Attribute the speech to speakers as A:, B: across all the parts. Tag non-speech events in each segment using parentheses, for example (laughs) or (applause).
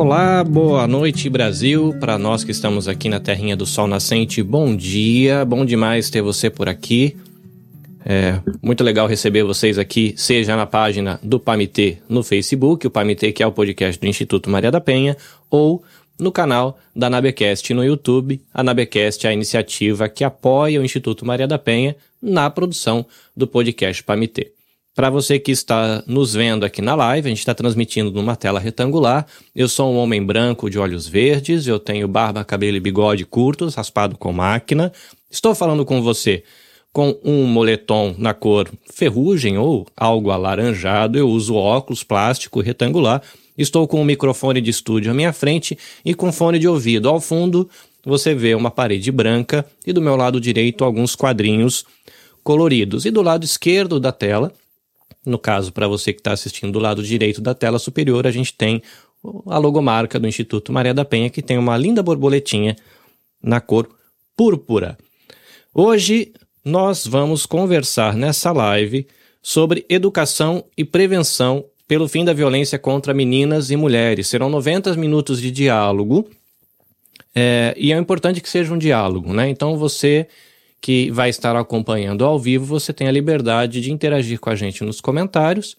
A: Olá, boa noite Brasil. Para nós que estamos aqui na terrinha do sol nascente, bom dia. Bom demais ter você por aqui. É muito legal receber vocês aqui, seja na página do PAMITê no Facebook, o PAMITê que é o podcast do Instituto Maria da Penha, ou no canal da Nabecast no YouTube. A Nabecast é a iniciativa que apoia o Instituto Maria da Penha na produção do podcast PAMITê. Para você que está nos vendo aqui na live, a gente está transmitindo numa tela retangular. Eu sou um homem branco de olhos verdes, eu tenho barba, cabelo e bigode curtos, raspado com máquina. Estou falando com você com um moletom na cor ferrugem ou algo alaranjado. Eu uso óculos plástico retangular. Estou com um microfone de estúdio à minha frente e com fone de ouvido ao fundo. Você vê uma parede branca e do meu lado direito alguns quadrinhos coloridos. E do lado esquerdo da tela no caso, para você que está assistindo do lado direito da tela superior, a gente tem a logomarca do Instituto Maria da Penha, que tem uma linda borboletinha na cor púrpura. Hoje nós vamos conversar nessa live sobre educação e prevenção pelo fim da violência contra meninas e mulheres. Serão 90 minutos de diálogo é, e é importante que seja um diálogo, né? Então você que vai estar acompanhando ao vivo, você tem a liberdade de interagir com a gente nos comentários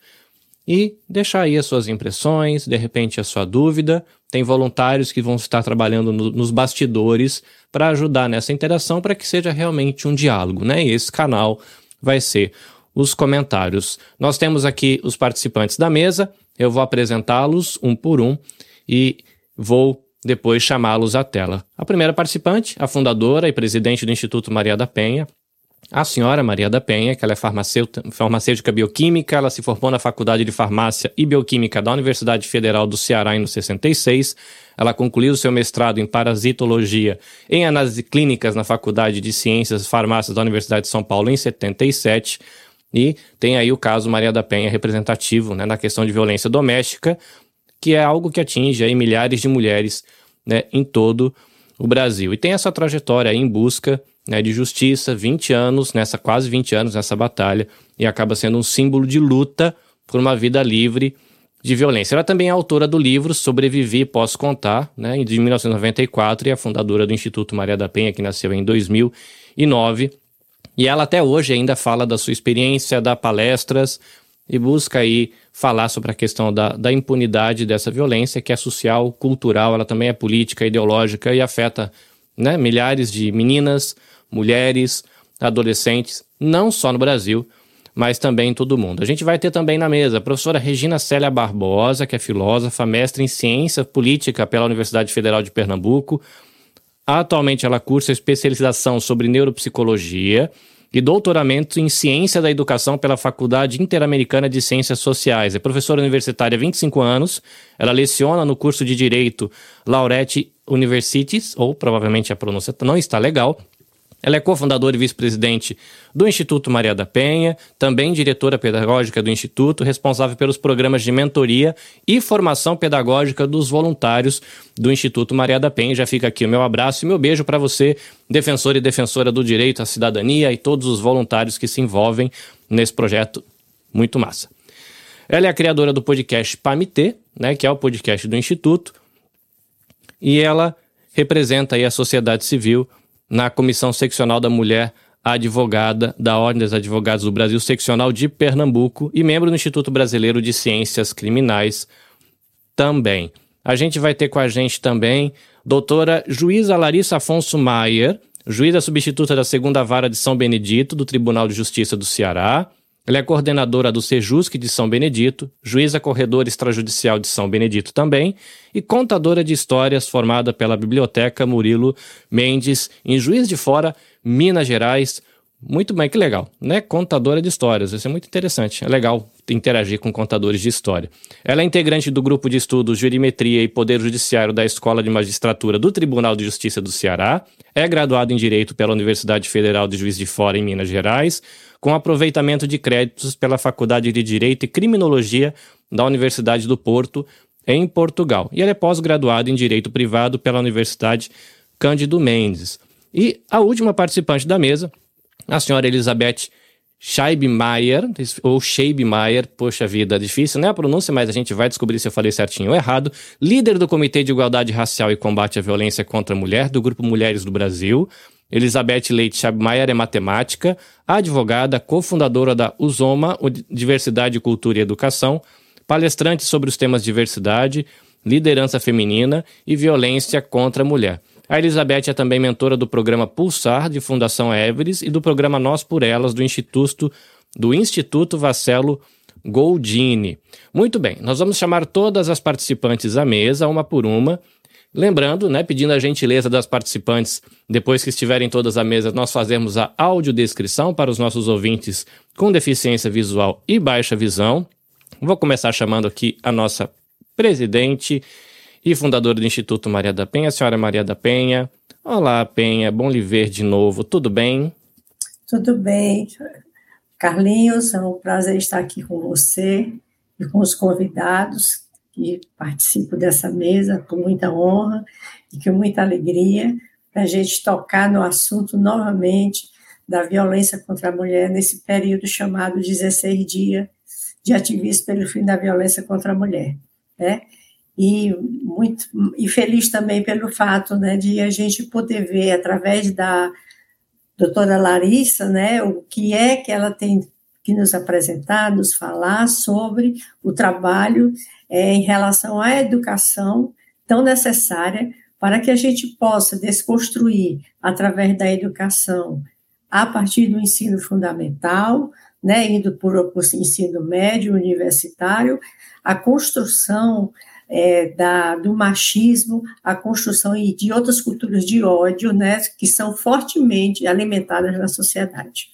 A: e deixar aí as suas impressões, de repente a sua dúvida. Tem voluntários que vão estar trabalhando no, nos bastidores para ajudar nessa interação para que seja realmente um diálogo, né? E esse canal vai ser os comentários. Nós temos aqui os participantes da mesa, eu vou apresentá-los um por um e vou depois chamá-los à tela. A primeira participante, a fundadora e presidente do Instituto Maria da Penha, a senhora Maria da Penha, que ela é farmacêutica bioquímica, ela se formou na Faculdade de Farmácia e Bioquímica da Universidade Federal do Ceará em 66. Ela concluiu seu mestrado em parasitologia em análise clínicas na Faculdade de Ciências e Farmácias da Universidade de São Paulo em 77. E tem aí o caso Maria da Penha representativo né, na questão de violência doméstica, que é algo que atinge aí milhares de mulheres né, em todo o Brasil. E tem essa trajetória em busca né, de justiça, 20 anos, nessa quase 20 anos nessa batalha, e acaba sendo um símbolo de luta por uma vida livre de violência. Ela também é autora do livro Sobreviver Posso Contar, né, de 1994, e é a fundadora do Instituto Maria da Penha, que nasceu em 2009. E ela até hoje ainda fala da sua experiência, dá palestras e busca aí falar sobre a questão da, da impunidade dessa violência, que é social, cultural, ela também é política, ideológica e afeta né, milhares de meninas, mulheres, adolescentes, não só no Brasil, mas também em todo o mundo. A gente vai ter também na mesa a professora Regina Célia Barbosa, que é filósofa, mestre em ciência política pela Universidade Federal de Pernambuco. Atualmente ela cursa especialização sobre neuropsicologia e doutoramento em Ciência da Educação pela Faculdade Interamericana de Ciências Sociais. É professora universitária há 25 anos. Ela leciona no curso de Direito Laureate Universities, ou provavelmente a pronúncia não está legal, ela é cofundadora e vice-presidente do Instituto Maria da Penha, também diretora pedagógica do Instituto, responsável pelos programas de mentoria e formação pedagógica dos voluntários do Instituto Maria da Penha. Já fica aqui o meu abraço e meu beijo para você, defensor e defensora do direito à cidadania e todos os voluntários que se envolvem nesse projeto muito massa. Ela é a criadora do podcast PAMITê, né, que é o podcast do Instituto, e ela representa aí a sociedade civil na Comissão Seccional da Mulher advogada da Ordem dos Advogados do Brasil, seccional de Pernambuco e membro do Instituto Brasileiro de Ciências Criminais também. A gente vai ter com a gente também doutora juíza Larissa Afonso Maier, juíza substituta da segunda vara de São Benedito do Tribunal de Justiça do Ceará, ela é coordenadora do Sejusc de São Benedito, juíza corredora extrajudicial de São Benedito também e contadora de histórias formada pela Biblioteca Murilo Mendes em Juiz de Fora, Minas Gerais. Muito bem, que legal, né? Contadora de histórias, isso é muito interessante. É legal interagir com contadores de história. Ela é integrante do grupo de estudos Jurimetria e Poder Judiciário da Escola de Magistratura do Tribunal de Justiça do Ceará. É graduada em Direito pela Universidade Federal de Juiz de Fora, em Minas Gerais com aproveitamento de créditos pela Faculdade de Direito e Criminologia da Universidade do Porto, em Portugal. E ele é pós-graduado em Direito Privado pela Universidade Cândido Mendes. E a última participante da mesa, a senhora Elizabeth Scheibmeier, ou Scheibmeier, poxa vida, difícil, né? A pronúncia, mas a gente vai descobrir se eu falei certinho ou errado. Líder do Comitê de Igualdade Racial e Combate à Violência contra a Mulher, do Grupo Mulheres do Brasil. Elizabeth Leite Scheibmeier é matemática, advogada, cofundadora da USOMA, Diversidade, Cultura e Educação, palestrante sobre os temas diversidade, liderança feminina e violência contra a mulher. A Elizabeth é também mentora do programa Pulsar, de Fundação Everest, e do programa Nós por Elas, do Instituto, do Instituto Vacelo Goldini. Muito bem, nós vamos chamar todas as participantes à mesa, uma por uma. Lembrando, né, pedindo a gentileza das participantes, depois que estiverem todas à mesa, nós fazemos a audiodescrição para os nossos ouvintes com deficiência visual e baixa visão. Vou começar chamando aqui a nossa presidente, e fundadora do Instituto Maria da Penha, a senhora Maria da Penha. Olá, Penha, bom lhe ver de novo, tudo bem?
B: Tudo bem. Carlinhos, é um prazer estar aqui com você e com os convidados que participam dessa mesa com muita honra e com muita alegria para a gente tocar no assunto novamente da violência contra a mulher nesse período chamado 16 dias de ativismo pelo fim da violência contra a mulher. Né? E muito e feliz também pelo fato né, de a gente poder ver através da doutora Larissa né, o que é que ela tem que nos apresentar, nos falar sobre o trabalho é, em relação à educação tão necessária para que a gente possa desconstruir através da educação a partir do ensino fundamental, né, indo por, por ensino médio, universitário, a construção é, da, do machismo, a construção de outras culturas de ódio, né, que são fortemente alimentadas na sociedade.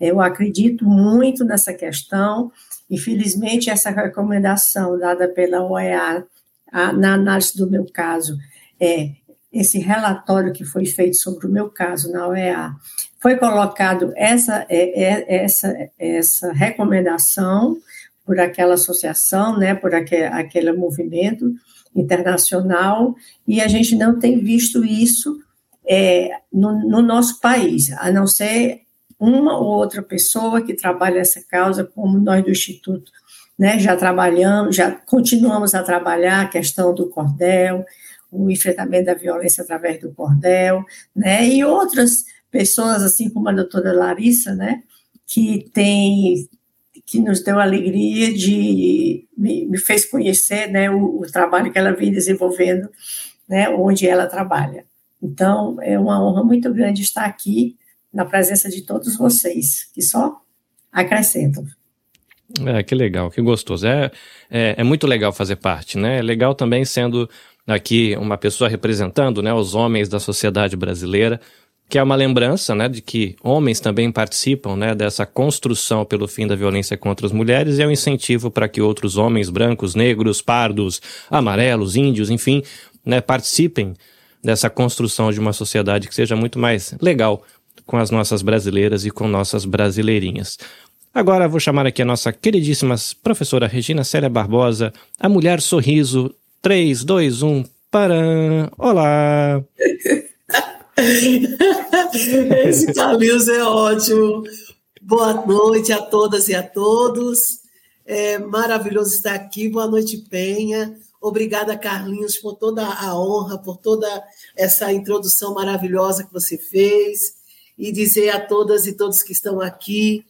B: Eu acredito muito nessa questão, infelizmente, essa recomendação dada pela OEA, a, na análise do meu caso, é esse relatório que foi feito sobre o meu caso na OEA, foi colocado essa, é, é, essa, essa recomendação por aquela associação, né, por aquele, aquele movimento internacional, e a gente não tem visto isso é, no, no, nosso país, a não ser uma ou outra pessoa que trabalha essa causa, como nós do Instituto, né, já trabalhamos, já continuamos a trabalhar a questão do cordel, o enfrentamento da violência através do cordel, né, e outras pessoas, assim como a doutora Larissa, né, que tem que nos deu alegria de me, me fez conhecer né, o, o, trabalho que ela vem desenvolvendo, né, onde ela trabalha. Então, é uma honra muito grande estar aqui na presença de todos vocês, que só acrescentam.
A: É, que legal, que gostoso. É, é, é, muito legal fazer parte, né? É legal também sendo aqui uma pessoa representando né, os homens da sociedade brasileira, que é uma lembrança né, de que homens também participam né, dessa construção pelo fim da violência contra as mulheres e é um incentivo para que outros homens brancos, negros, pardos, amarelos, índios, enfim, né, participem dessa construção de uma sociedade que seja muito mais legal com as nossas brasileiras e com nossas brasileirinhas. Agora vou chamar aqui a nossa queridíssima professora Regina Célia Barbosa, a mulher sorriso. 3, 2, 1, para. Olá! (laughs) (laughs)
C: Esse Carlinhos é ótimo. Boa noite a todas e a todos. É maravilhoso estar aqui. Boa noite, Penha. Obrigada, Carlinhos, por toda a honra, por toda essa introdução maravilhosa que você fez. E dizer a todas e todos que estão aqui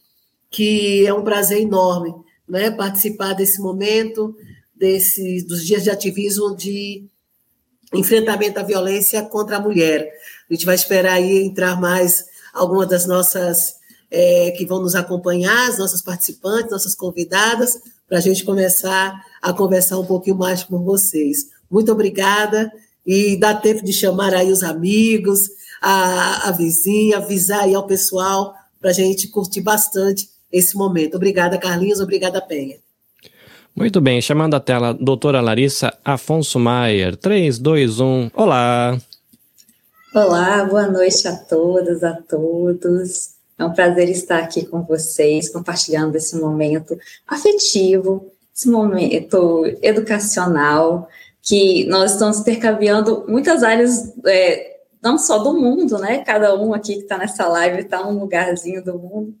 C: que é um prazer enorme né, participar desse momento, desse, dos dias de ativismo de enfrentamento à violência contra a mulher. A gente vai esperar aí entrar mais algumas das nossas é, que vão nos acompanhar, as nossas participantes, nossas convidadas, para a gente começar a conversar um pouquinho mais com vocês. Muito obrigada e dá tempo de chamar aí os amigos, a, a vizinha, avisar aí ao pessoal para a gente curtir bastante esse momento. Obrigada, Carlinhos, obrigada, Penha.
A: Muito bem, chamando a tela, doutora Larissa Afonso Maier. 3, 2, 1, olá!
D: Olá, boa noite a todas, a todos. É um prazer estar aqui com vocês, compartilhando esse momento afetivo, esse momento educacional, que nós estamos intercambiando muitas áreas, é, não só do mundo, né? Cada um aqui que está nessa live está num lugarzinho do mundo.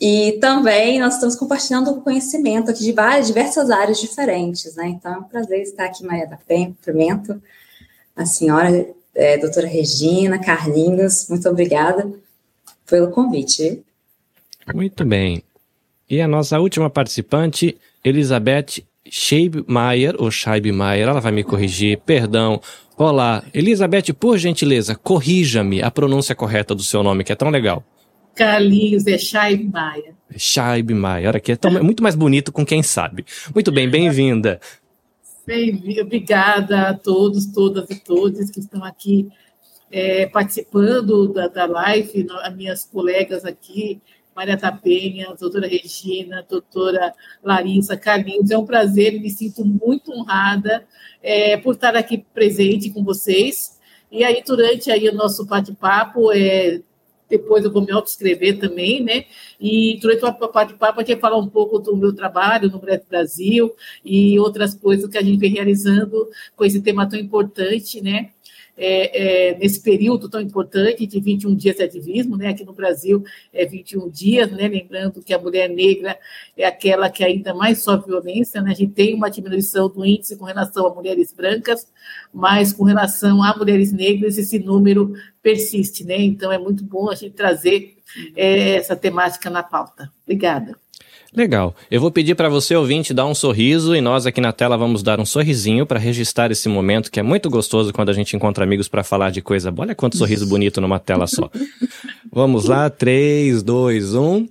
D: E também nós estamos compartilhando conhecimento aqui de várias, diversas áreas diferentes, né? Então é um prazer estar aqui, Maria da Penha, cumprimento a senhora, é, doutora Regina, Carlinhos, muito obrigada pelo convite.
A: Muito bem. E a nossa última participante, Elizabeth Scheibmeier, ou Scheibmeier, ela vai me corrigir, perdão. Olá, Elizabeth, por gentileza, corrija-me a pronúncia correta do seu nome, que é tão legal.
E: Carlinhos, é Scheibmeier.
A: Scheibmeier, olha aqui, é, tão, é muito mais bonito com quem sabe. Muito bem, bem-vinda.
E: Bem, obrigada a todos, todas e todos que estão aqui é, participando da, da live, as minhas colegas aqui, Maria Tapenha, doutora Regina, doutora Larissa, Carlinhos. É um prazer me sinto muito honrada é, por estar aqui presente com vocês. E aí, durante aí o nosso bate-papo, é, depois eu vou me autoescrever também, né? E durante o bate-papo, a gente falar um pouco do meu trabalho no Brasil e outras coisas que a gente vem realizando com esse tema tão importante, né? É, é, nesse período tão importante de 21 dias de ativismo, né? Aqui no Brasil é 21 dias, né? Lembrando que a mulher negra é aquela que ainda mais sofre violência, né? A gente tem uma diminuição do índice com relação a mulheres brancas, mas com relação a mulheres negras esse número persiste, né? Então é muito bom a gente trazer é, essa temática na pauta. Obrigada.
A: Legal. Eu vou pedir para você, ouvinte, dar um sorriso e nós aqui na tela vamos dar um sorrisinho para registrar esse momento que é muito gostoso quando a gente encontra amigos para falar de coisa boa. Olha quanto sorriso bonito numa tela só. Vamos lá, 3, 2, 1.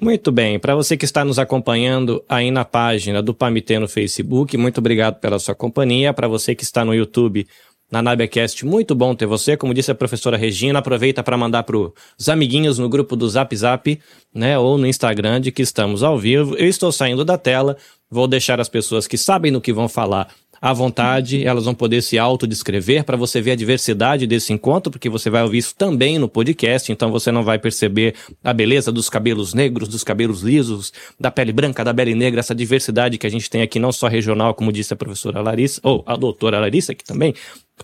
A: Muito bem, para você que está nos acompanhando aí na página do Pamitê no Facebook, muito obrigado pela sua companhia. Para você que está no YouTube, na NabiaCast. Muito bom ter você. Como disse a professora Regina, aproveita para mandar para os amiguinhos no grupo do Zap Zap, né, ou no Instagram de que estamos ao vivo. Eu estou saindo da tela, vou deixar as pessoas que sabem no que vão falar à vontade, elas vão poder se autodescrever para você ver a diversidade desse encontro, porque você vai ouvir isso também no podcast, então você não vai perceber a beleza dos cabelos negros, dos cabelos lisos, da pele branca, da pele negra, essa diversidade que a gente tem aqui, não só regional, como disse a professora Larissa, ou a doutora Larissa, que também,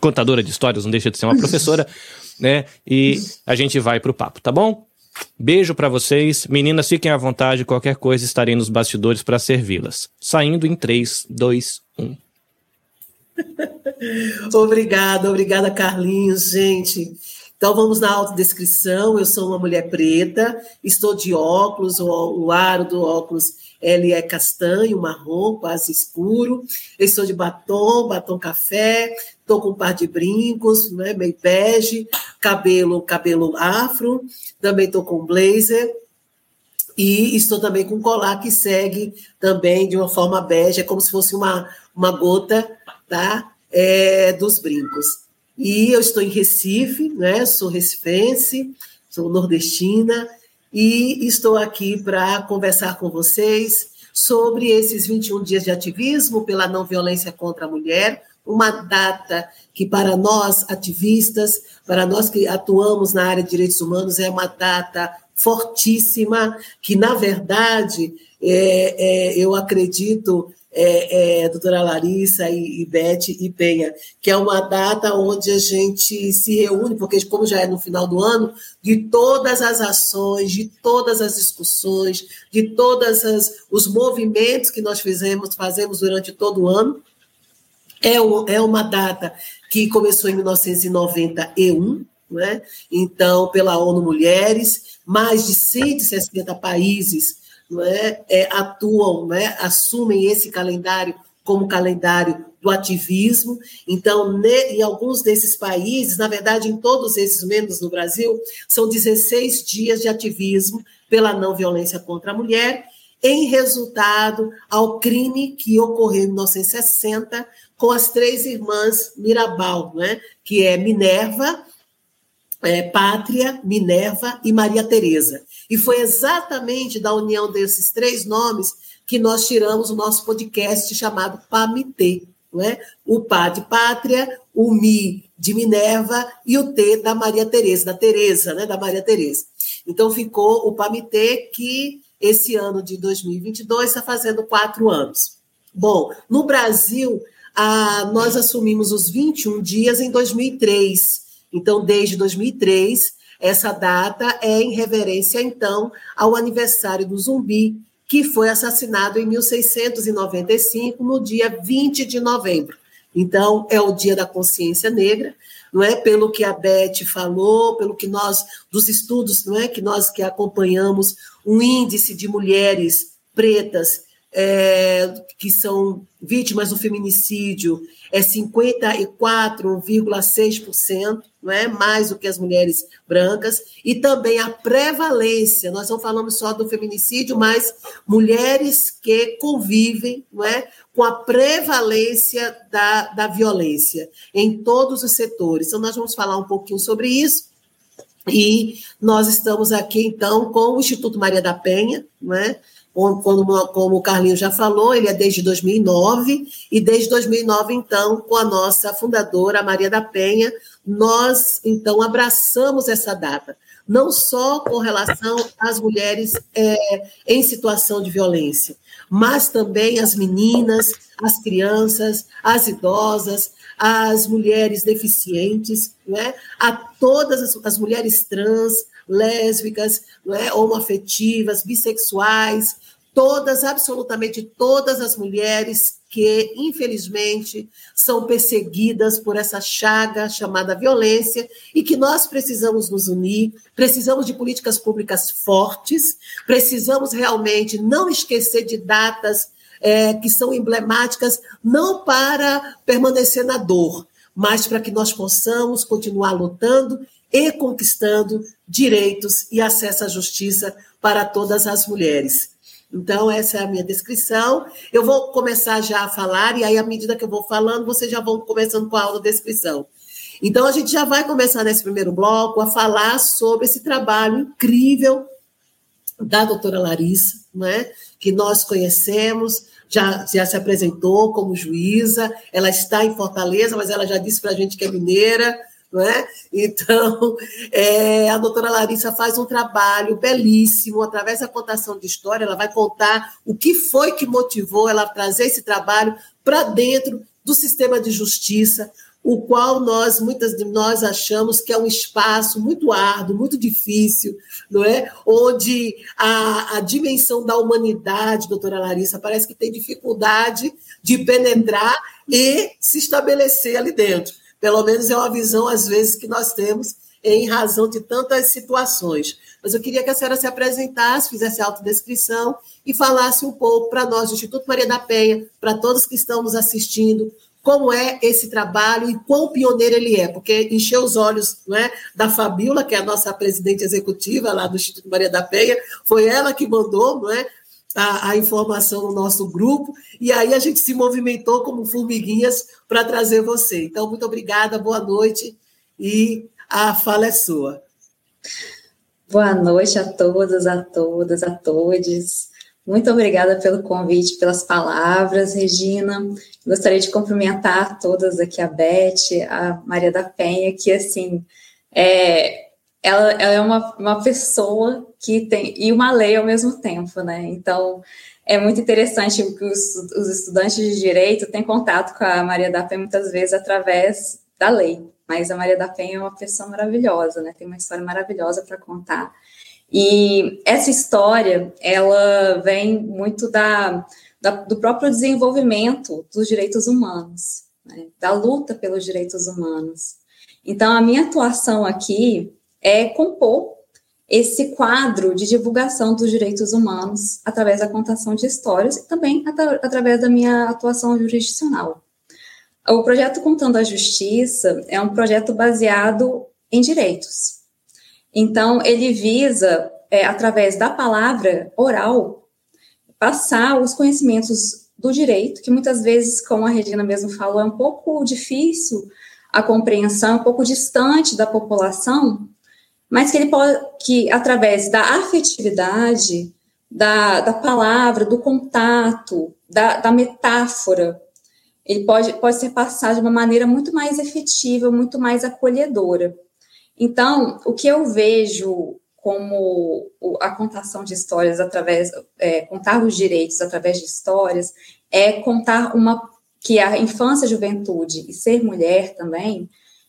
A: contadora de histórias, não deixa de ser uma professora, (laughs) né? E a gente vai pro papo, tá bom? Beijo para vocês. Meninas, fiquem à vontade. Qualquer coisa estarei nos bastidores para servi-las. Saindo em 3, 2, 1. (laughs)
C: obrigada, obrigada, Carlinhos, gente. Então vamos na autodescrição. Eu sou uma mulher preta, estou de óculos, o, o aro do óculos ele é castanho, marrom, quase escuro. Eu estou de batom, batom café, estou com um par de brincos, né, meio bege, cabelo, cabelo afro, também estou com blazer. E estou também com um colar que segue também de uma forma bege, é como se fosse uma, uma gota tá? É, dos brincos. E eu estou em Recife, né? sou recifense, sou nordestina, e estou aqui para conversar com vocês sobre esses 21 dias de ativismo pela não violência contra a mulher, uma data que para nós ativistas, para nós que atuamos na área de direitos humanos, é uma data fortíssima, que na verdade é, é, eu acredito é, é, doutora Larissa e, e Beth e Penha, que é uma data onde a gente se reúne, porque como já é no final do ano, de todas as ações, de todas as discussões, de todos os movimentos que nós fizemos, fazemos durante todo o ano. É, um, é uma data que começou em 1991, né? então, pela ONU Mulheres, mais de 160 países é, é, atuam, né, assumem esse calendário como calendário do ativismo. Então, ne, em alguns desses países, na verdade, em todos esses, menos no Brasil, são 16 dias de ativismo pela não violência contra a mulher, em resultado ao crime que ocorreu em 1960 com as três irmãs Mirabal, né, que é Minerva, é, Pátria, Minerva e Maria Tereza. E foi exatamente da união desses três nomes que nós tiramos o nosso podcast chamado PAMITê. É? O Pá de Pátria, o Mi de Minerva e o T da Maria Tereza, da Tereza, né? da Maria Tereza. Então ficou o PAMITê, que esse ano de 2022 está fazendo quatro anos. Bom, no Brasil, a, nós assumimos os 21 dias em 2003. Então, desde 2003, Essa data é em reverência, então, ao aniversário do zumbi, que foi assassinado em 1695, no dia 20 de novembro. Então, é o Dia da Consciência Negra, não é? Pelo que a Beth falou, pelo que nós, dos estudos, não é? Que nós que acompanhamos, um índice de mulheres pretas é, que são vítimas do feminicídio é 54,6%, não é mais do que as mulheres brancas, e também a prevalência, nós não falamos só do feminicídio, mas mulheres que convivem não é, com a prevalência da, da violência em todos os setores. Então, nós vamos falar um pouquinho sobre isso. E nós estamos aqui, então, com o Instituto Maria da Penha, não é? Como, como o Carlinho já falou, ele é desde 2009, e desde 2009, então, com a nossa fundadora, Maria da Penha, nós, então, abraçamos essa data, não só com relação às mulheres é, em situação de violência, mas também as meninas, as crianças, as idosas, as mulheres deficientes, né? a todas as, as mulheres trans, lésbicas, não é? homoafetivas, bissexuais, todas, absolutamente todas as mulheres que, infelizmente, são perseguidas por essa chaga chamada violência e que nós precisamos nos unir, precisamos de políticas públicas fortes, precisamos realmente não esquecer de datas é, que são emblemáticas, não para permanecer na dor, mas para que nós possamos continuar lutando e conquistando direitos e acesso à justiça para todas as mulheres. Então, essa é a minha descrição. Eu vou começar já a falar, e aí, à medida que eu vou falando, vocês já vão começando com a aula descrição. Então, a gente já vai começar nesse primeiro bloco a falar sobre esse trabalho incrível da doutora Larissa, né, que nós conhecemos, já, já se apresentou como juíza, ela está em Fortaleza, mas ela já disse para a gente que é mineira, não é? Então, (laughs) é, a doutora Larissa faz um trabalho belíssimo, através da contação de história, ela vai contar o que foi que motivou ela a trazer esse trabalho para dentro do sistema de justiça, o qual nós, muitas de nós achamos que é um espaço muito árduo, muito difícil, não é? Onde a, a dimensão da humanidade, doutora Larissa, parece que tem dificuldade de penetrar e se estabelecer ali dentro. Pelo menos é uma visão, às vezes, que nós temos em razão de tantas situações. Mas eu queria que a senhora se apresentasse, fizesse autodescrição e falasse um pouco para nós, do Instituto Maria da Penha, para todos que estão nos assistindo, como é esse trabalho e quão pioneiro ele é, porque encheu os olhos não é, da Fabiola, que é a nossa presidente executiva lá do Instituto Maria da Penha, foi ela que mandou não é, a, a, informação no nosso grupo, e aí a gente se movimentou como formiguinhas para trazer você. Então, muito obrigada, boa noite, e a fala é sua.
D: Boa noite a todas, a todas, a todos. Muito obrigada pelo convite, pelas palavras, Regina. Gostaria de cumprimentar todas aqui, a Beth, a Maria da Penha, que, assim, é, ela, ela, é uma, uma pessoa que tem, e uma lei ao mesmo tempo, né? Então, é muito interessante que os, os estudantes de direito têm contato com a Maria da Penha muitas vezes através da lei, mas a Maria da Penha é uma pessoa maravilhosa, né? Tem uma história maravilhosa para contar. E essa história, ela vem muito da, da, do próprio desenvolvimento dos direitos humanos, né? da luta pelos direitos humanos. Então, a minha atuação aqui é compor esse quadro de divulgação dos direitos humanos através da contação de histórias e também at através da minha atuação jurisdicional. O projeto Contando a Justiça é um projeto baseado em direitos. Então, ele visa, é, através da palavra oral, passar os conhecimentos do direito, que muitas vezes, como a Regina mesmo falou, é um pouco difícil a compreensão, um pouco distante da população, mas que ele pode, que através da afetividade, da, da palavra, do contato, da, da metáfora, ele pode, pode ser passado de uma maneira muito mais efetiva, muito mais acolhedora. Então, o que eu vejo como a contação de histórias através, é, contar os direitos através de histórias, é contar uma, que a infância, a juventude e ser mulher também,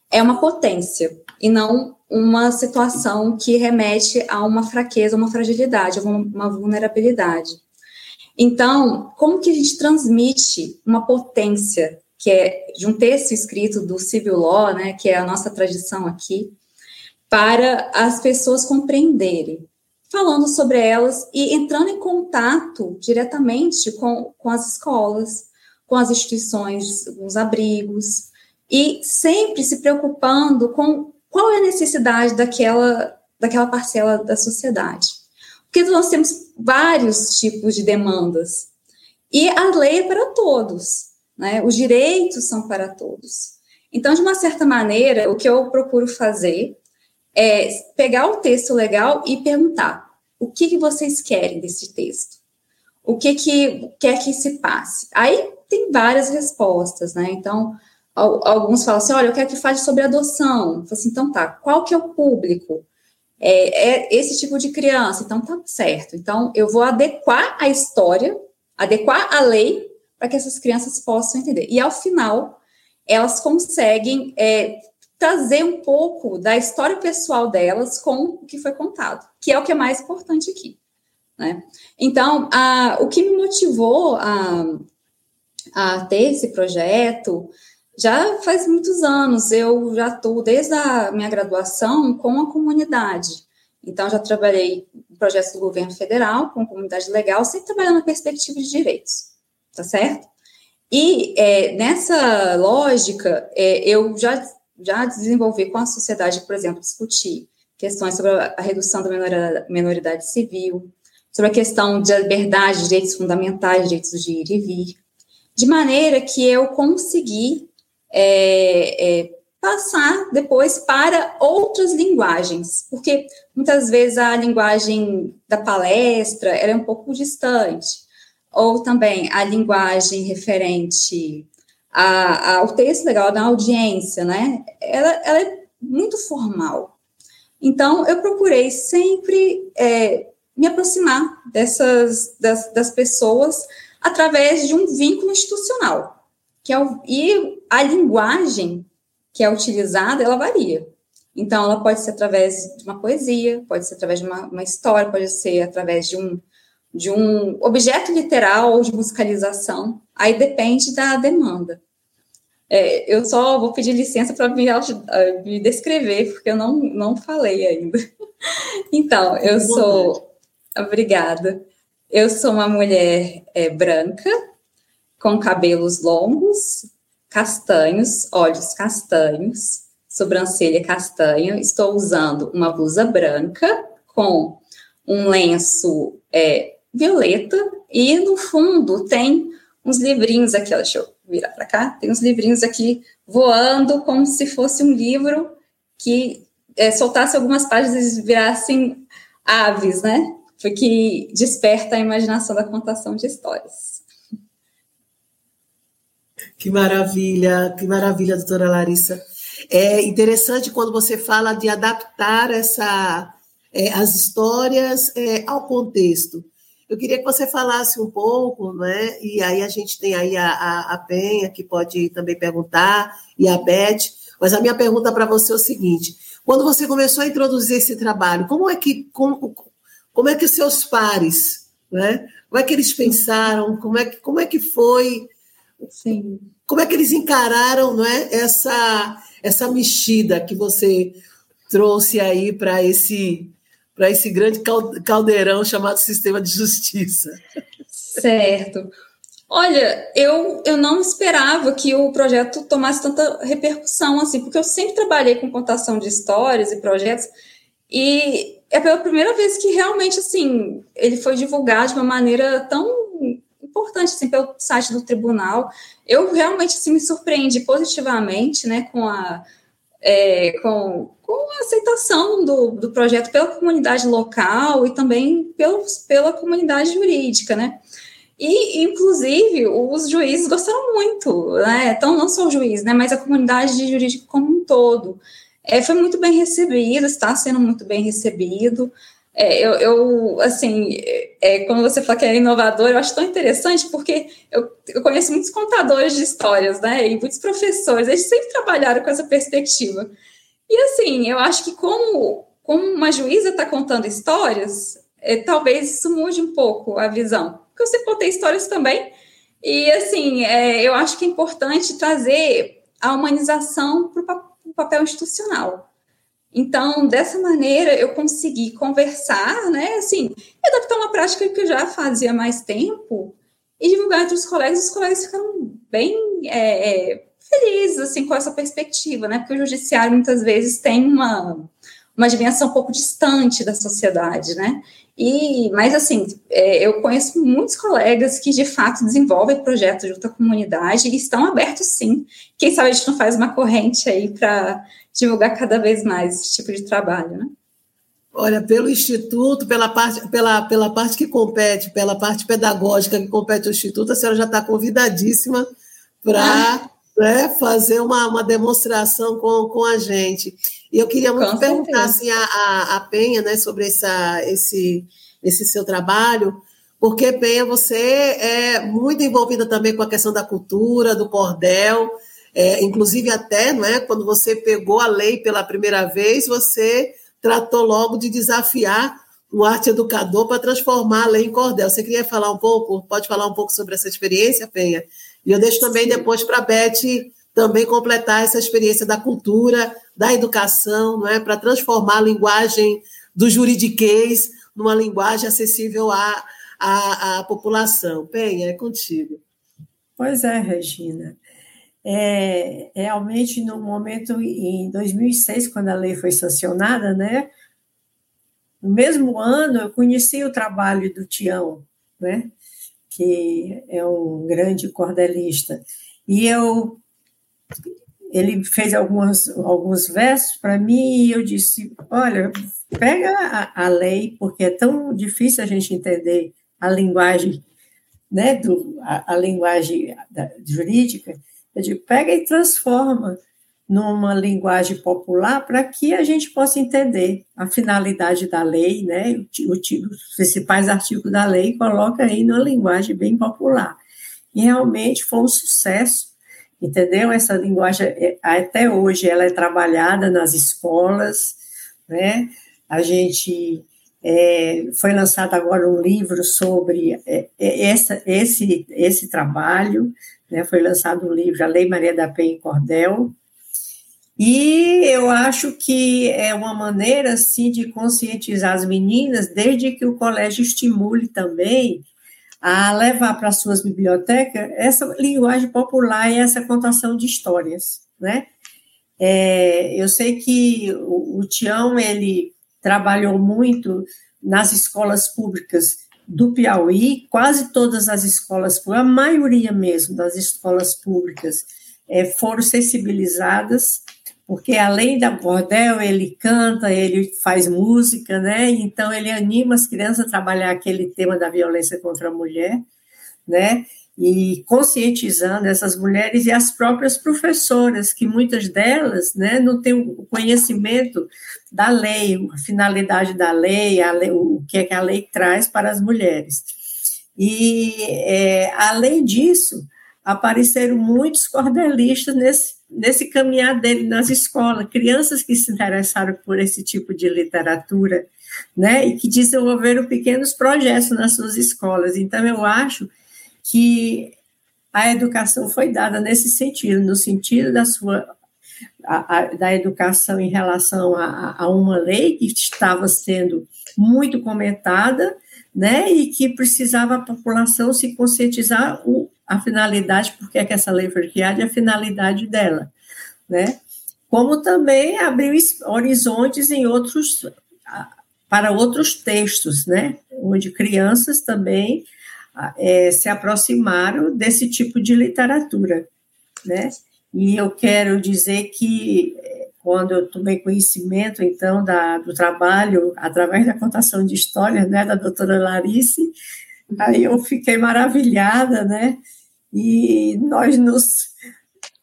D: é uma potência e não uma situação que remete a uma fraqueza, uma fragilidade, uma, vulnerabilidade. Então, como que a gente transmite uma potência que é de um texto escrito do civil law, né, que é a nossa tradição aqui, para as pessoas compreenderem, falando sobre elas e entrando em contato diretamente com, com as escolas, com as instituições, com os abrigos, e sempre se preocupando com qual é a necessidade daquela, daquela parcela da sociedade. Porque nós temos vários tipos de demandas, e a lei é para todos, né? os direitos são para todos. Então, de uma certa maneira, o que eu procuro fazer é pegar o texto legal e perguntar o que, que vocês querem desse texto? O que, que quer que se passe? Aí tem várias respostas, né? Então, alguns falam assim, olha, eu quero que fale sobre adoção. Eu falo assim, então tá, qual que é o público? É, é esse tipo de criança, então tá certo. Então, eu vou adequar a história, adequar a lei para que essas crianças possam entender. E ao final, elas conseguem é, trazer um pouco da história pessoal delas com o que foi contado, que é o que é mais importante aqui. Né? Então, a, o que me motivou a, a ter esse projeto já faz muitos anos. Eu já estou, desde a minha graduação, com a comunidade. Então, já trabalhei em projetos do governo federal, com comunidade legal, sempre trabalhando na perspectiva de direitos, tá certo? E é, nessa lógica, é, eu já já desenvolver com a sociedade, por exemplo, discutir questões sobre a redução da menoridade civil, sobre a questão de liberdade, direitos fundamentais, direitos de ir e vir, de maneira que eu consegui é, é, passar depois para outras linguagens, porque muitas vezes a linguagem da palestra é um pouco distante, ou também a linguagem referente a, a, o texto legal da audiência, né? Ela, ela, é muito formal. Então, eu procurei sempre é, me aproximar dessas das, das, pessoas através de um vínculo institucional, que é o, e a linguagem que é utilizada, ela varia. Então, ela pode ser através de uma poesia, pode ser através de uma, uma história, pode ser através de um, de um objeto literal ou de musicalização, aí depende da demanda. É, eu só vou pedir licença para me, me, descrever, porque eu não, não falei ainda. (laughs) Então, eu sou. Obrigada. Eu sou uma mulher é, branca, com cabelos longos, castanhos, olhos castanhos, sobrancelha castanha. Estou usando uma blusa branca com um lenço é, violeta e no fundo tem uns livrinhos aqui, ó, deixa eu virar para cá, tem uns livrinhos aqui voando como se fosse um livro que é, soltasse algumas páginas e virassem aves, né? Porque desperta a imaginação da contação de histórias.
C: Que maravilha, que maravilha, doutora Larissa. É interessante quando você fala de adaptar essa, é, as histórias é, ao contexto. Eu queria que você falasse um pouco, né? E aí a gente tem aí a, a, a Penha, que pode também perguntar, e a Beth. Mas a minha pergunta para você é o seguinte: quando você começou a introduzir esse trabalho, como é que, como, como é que os seus pares, né? Como é que eles pensaram? Como é que, como é que foi? Sim. Como é que eles encararam, não é? Essa essa mexida que você trouxe aí para esse para esse grande caldeirão chamado sistema de justiça.
D: Certo. Olha, eu, eu não esperava que o projeto tomasse tanta repercussão assim, porque eu sempre trabalhei com contação de histórias e projetos, e é pela primeira vez que realmente assim ele foi divulgado de uma maneira tão importante assim, pelo site do tribunal. Eu realmente assim, me surpreendi positivamente né, com a é, com, com a aceitação do, do projeto pela comunidade local e também pelos, pela comunidade jurídica, né? E, inclusive, os juízes gostaram muito, né? Então, não só o juiz, né? Mas a comunidade jurídica como um todo. É, foi muito bem recebido, está sendo muito bem recebido. É, eu, eu, assim, é, quando você fala que é inovador, eu acho tão interessante, porque eu, eu conheço muitos contadores de histórias, né, e muitos professores, eles sempre trabalharam com essa perspectiva. E, assim, eu acho que como, como uma juíza está contando histórias, é, talvez isso mude um pouco a visão. Porque eu sempre contei histórias também, e, assim, é, eu acho que é importante trazer a humanização para o papel institucional. Então, dessa maneira, eu consegui conversar, né, assim, adaptar uma prática que eu já fazia há mais tempo e divulgar entre os colegas. Os colegas ficaram bem é, é, felizes, assim, com essa perspectiva, né, porque o judiciário, muitas vezes, tem uma, uma dimensão um pouco distante da sociedade, né, e, mas assim, é, eu conheço muitos colegas que de fato desenvolvem projetos junto à comunidade e estão abertos sim. Quem sabe a gente não faz uma corrente aí para divulgar cada vez mais esse tipo de trabalho, né?
C: Olha, pelo Instituto, pela parte, pela, pela parte que compete, pela parte pedagógica que compete ao Instituto, a senhora já está convidadíssima para ah. né, fazer uma, uma demonstração com, com a gente. E eu queria muito com perguntar assim, a, a, a, Penha né, sobre essa, esse, esse seu trabalho, porque, Penha, você é muito envolvida também com a questão da cultura, do cordel, é, inclusive, até não é, quando você pegou a lei pela primeira vez, você tratou logo de desafiar o arte educador para transformar a lei em cordel. Você queria falar um pouco? Pode falar um pouco sobre essa experiência, Penha? E eu deixo também Sim. depois para a Beth também completar essa experiência da cultura, da educação, não é, para transformar a linguagem do juridiquês numa linguagem acessível à, à, à população. Penha, é contigo.
B: Pois é, Regina é, realmente no momento em 2006, quando a lei foi sancionada, né? No mesmo ano eu conheci o trabalho do Tião, né? Que é um grande cordelista. E eu ele fez algumas, alguns versos para mim e eu disse: Olha, pega a, a, lei, porque é tão difícil a gente entender a linguagem, né, do, a, a linguagem da, jurídica, eu digo, pega e transforma numa linguagem popular para que a gente possa entender a finalidade da lei, né? os principais artigos da lei, coloca aí numa linguagem bem popular. E realmente foi um sucesso, entendeu? Essa linguagem, é, até hoje, ela é trabalhada nas escolas, né? A gente é, foi lançado agora um livro sobre é, é essa, esse, esse trabalho, né, foi lançado um livro, A Lei Maria da Penha em Cordel, e eu acho que é uma maneira, assim, de conscientizar as meninas, desde que o colégio estimule também a levar para suas bibliotecas essa linguagem popular e essa contação de histórias, né? É, eu sei que o, o Tião, ele trabalhou muito nas escolas públicas do Piauí, quase todas as escolas, a maioria mesmo das escolas públicas é, foram sensibilizadas, porque além da bordel, ele canta, ele faz música, né? Então ele anima as crianças a trabalhar aquele tema da violência contra a mulher, né? E conscientizando essas mulheres e as próprias professoras, que muitas delas né, não têm o conhecimento da lei, a finalidade da lei, lei, o que é que a lei traz para as mulheres. E, é, além disso, apareceram muitos cordelistas nesse, nesse caminhar dele nas escolas, crianças que se interessaram por esse tipo de literatura, né, e que desenvolveram pequenos projetos nas suas escolas. Então, eu acho que a educação foi dada nesse sentido, no sentido da sua a, a, da educação em relação a, a, uma lei que estava sendo muito comentada, né, e que precisava a população se conscientizar o, a finalidade, porque é que essa lei foi criada e a finalidade dela, né, como também abriu horizontes em outros para outros textos, né, onde crianças também é, se aproximaram desse tipo de literatura, né? E eu quero dizer que é, quando eu tomei conhecimento, então, da, do trabalho, através da contação de histórias, né, da doutora Larice, aí eu fiquei maravilhada, né, e nós nos,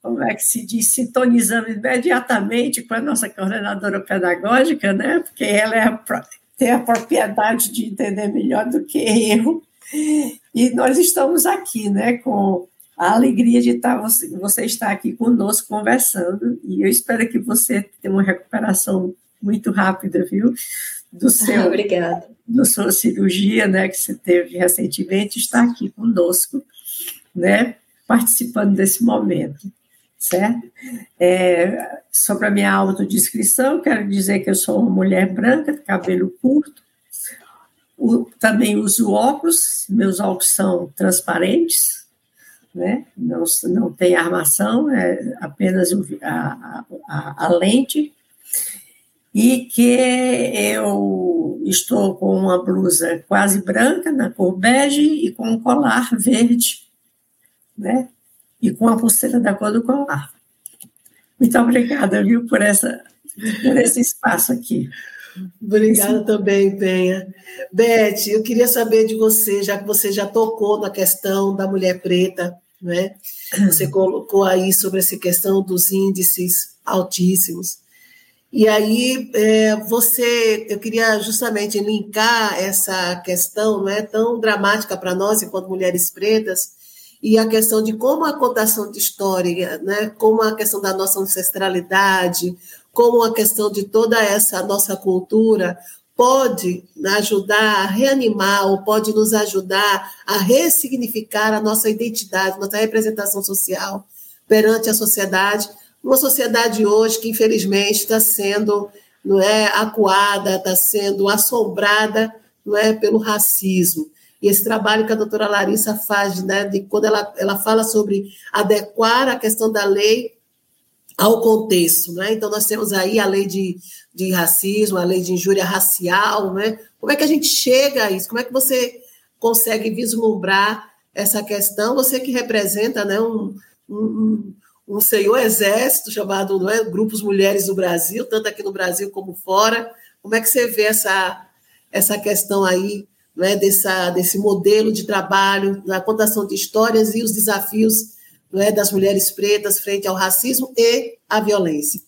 B: como é que se diz, sintonizamos imediatamente com a nossa coordenadora pedagógica, né, porque ela é a, tem a propriedade de entender melhor do que eu. E nós estamos aqui, né, com a alegria de estar você, você estar aqui conosco conversando. E eu espero que você tenha uma recuperação muito rápida, viu? Do seu,
D: Obrigada.
B: Da sua cirurgia, né, que você teve recentemente, está aqui conosco, né, participando desse momento, certo? É, sobre a minha autodescrição, quero dizer que eu sou uma mulher branca, cabelo curto, o, também uso óculos, meus óculos são transparentes, né? não, não tem armação, é apenas a, a, a lente, e que eu estou com uma blusa quase branca, na cor bege, e com um colar verde, né? E com a pulseira da cor do colar. Muito obrigada, viu, por, essa, por esse espaço aqui.
C: Obrigada também, Penha. Beth, eu queria saber de você, já que você já tocou na questão da mulher preta, né? Você (clears throat) colocou aí sobre essa questão dos índices altíssimos. E aí, é, você, eu queria justamente linkar essa questão, não é tão dramática para nós, enquanto mulheres pretas, e a questão de como a contação de história, né, como a questão da nossa ancestralidade, como a questão de toda essa nossa cultura pode ajudar a reanimar ou pode nos ajudar a ressignificar a nossa identidade, nossa representação social perante a sociedade, uma sociedade hoje que infelizmente está sendo não é acuada, está sendo assombrada não é pelo racismo. E esse trabalho que a doutora Larissa faz, né, de quando ela, ela fala sobre adequar a questão da lei ao contexto, né? Então nós temos aí a lei de, de racismo, a lei de injúria racial, né? Como é que a gente chega a isso? Como é que você consegue vislumbrar essa questão? Você que representa, né, um, um, um senhor exército chamado é, Grupos Mulheres do Brasil, tanto aqui no Brasil como fora. Como é que você vê essa, essa questão aí, não é, dessa, desse modelo de trabalho, da contação de histórias e os desafios não é, das mulheres pretas frente ao racismo e à violência.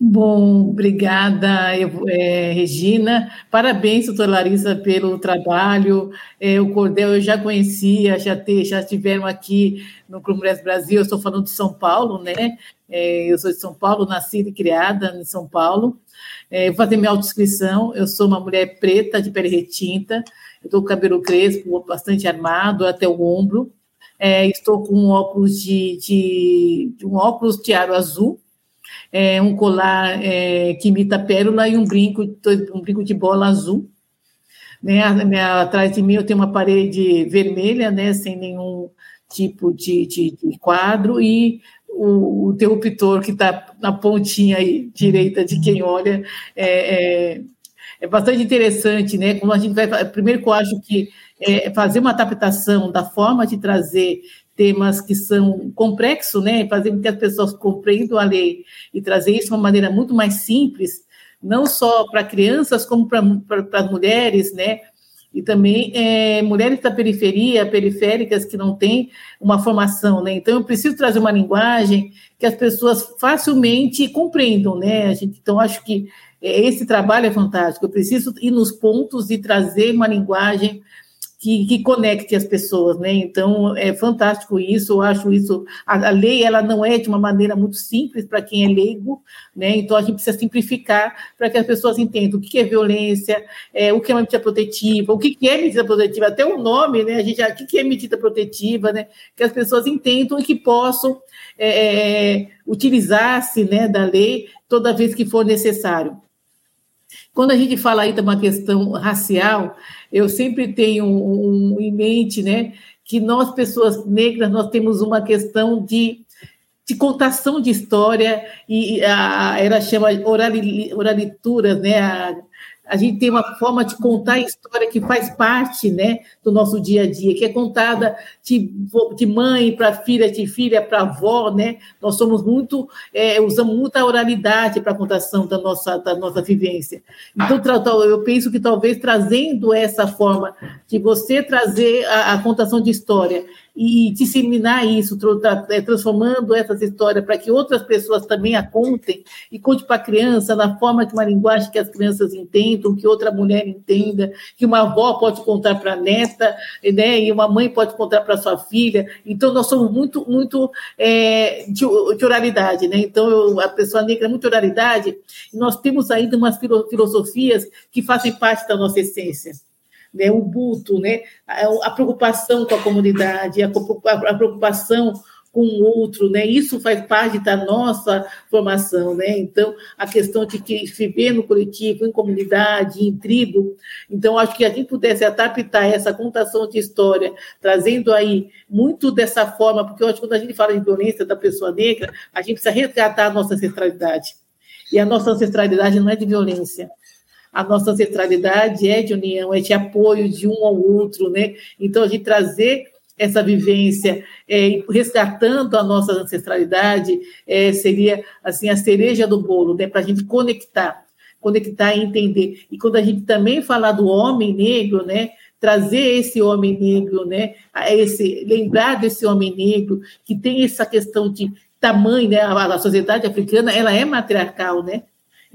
E: Bom, obrigada, é, Regina. Parabéns, doutora Larissa, pelo trabalho. É, o Cordel eu já conhecia, já, te, já estiveram aqui no Mulheres Brasil. Eu estou falando de São Paulo, né? É, eu sou de São Paulo, nascida e criada em São Paulo. É, vou fazer minha autodescrição. Eu sou uma mulher preta, de pele retinta. Eu estou com cabelo crespo, bastante armado, até o ombro. É, estou com um óculos de, de, de um óculos de aro azul, é, um colar é, que imita pérola e um brinco, um brinco de bola azul. Né? Atrás de mim eu tenho uma parede vermelha, né? sem nenhum tipo de, de, de quadro, e o, o interruptor que está na pontinha aí, direita de quem olha é, é, é, bastante interessante, né? Como a gente vai. Primeiro que eu acho que é, fazer uma adaptação da forma de trazer temas que são complexos, né? Fazer com que as pessoas compreendam a lei e trazer isso de uma maneira muito mais simples, não só para crianças, como para as mulheres, né? E também é, mulheres da periferia, periféricas, que não têm uma formação, né? Então, eu preciso trazer uma linguagem que as pessoas facilmente compreendam, né? Gente, então, acho que é, esse trabalho é fantástico. Eu preciso ir nos pontos e trazer uma linguagem que, que, conecte as pessoas, né? Então é fantástico isso. Eu acho isso. A, a lei ela não é de uma maneira muito simples para quem é leigo, né? Então a gente precisa simplificar para que as pessoas entendam o que é violência, é, o que é uma medida protetiva, o que é medida protetiva, até o nome, né? A gente já, o que é medida protetiva, né? Que as pessoas entendam e que possam é, é utilizar-se, né, da lei toda vez que for necessário. Quando a gente fala aí de uma questão racial, eu sempre tenho um, um, em mente, né, que nós, pessoas negras, nós temos uma questão de, de contação de história, e a, ela chama oralitura, né, a, a gente tem uma forma de contar a história que faz parte né, do nosso dia a dia, que é contada de, de mãe para filha, de filha para avó, né? Nós somos muito, é, usamos muita oralidade para a contação da nossa, da nossa vivência. Então, eu penso que talvez trazendo essa forma de você trazer a, a contação de história e disseminar isso, é, transformando essas histórias para que outras pessoas também a contem e conte para a criança na forma de uma linguagem que as crianças entendam, que outra mulher entenda, que uma avó pode contar para a neta, né, e uma mãe pode contar para sua filha. Então, nós somos muito, muito é, de, de, oralidade, né? Então, eu, a pessoa negra é muito oralidade, e nós temos ainda umas filosofias que fazem parte da nossa essência né, o buto, né, a, preocupação com a comunidade, a, a preocupação com o outro, né? Isso faz parte da nossa formação, né? Então, a questão de que viver no coletivo, em comunidade, em tribo. Então, acho que a gente pudesse adaptar essa contação de história, trazendo aí muito dessa forma, porque eu acho que quando a gente fala de violência da pessoa negra, a gente precisa resgatar a nossa ancestralidade. E a nossa ancestralidade não é de violência, a nossa ancestralidade é de união, é de apoio de um ao outro, né? Então, gente trazer essa vivência, é, resgatando a nossa ancestralidade, é, seria assim a cereja do bolo, né? Para a gente conectar, conectar e entender. E quando a gente também falar do homem negro, né? Trazer esse homem negro, né? Esse, lembrar desse homem negro que tem essa questão de tamanho, né? A, a sociedade africana ela é matriarcal, né?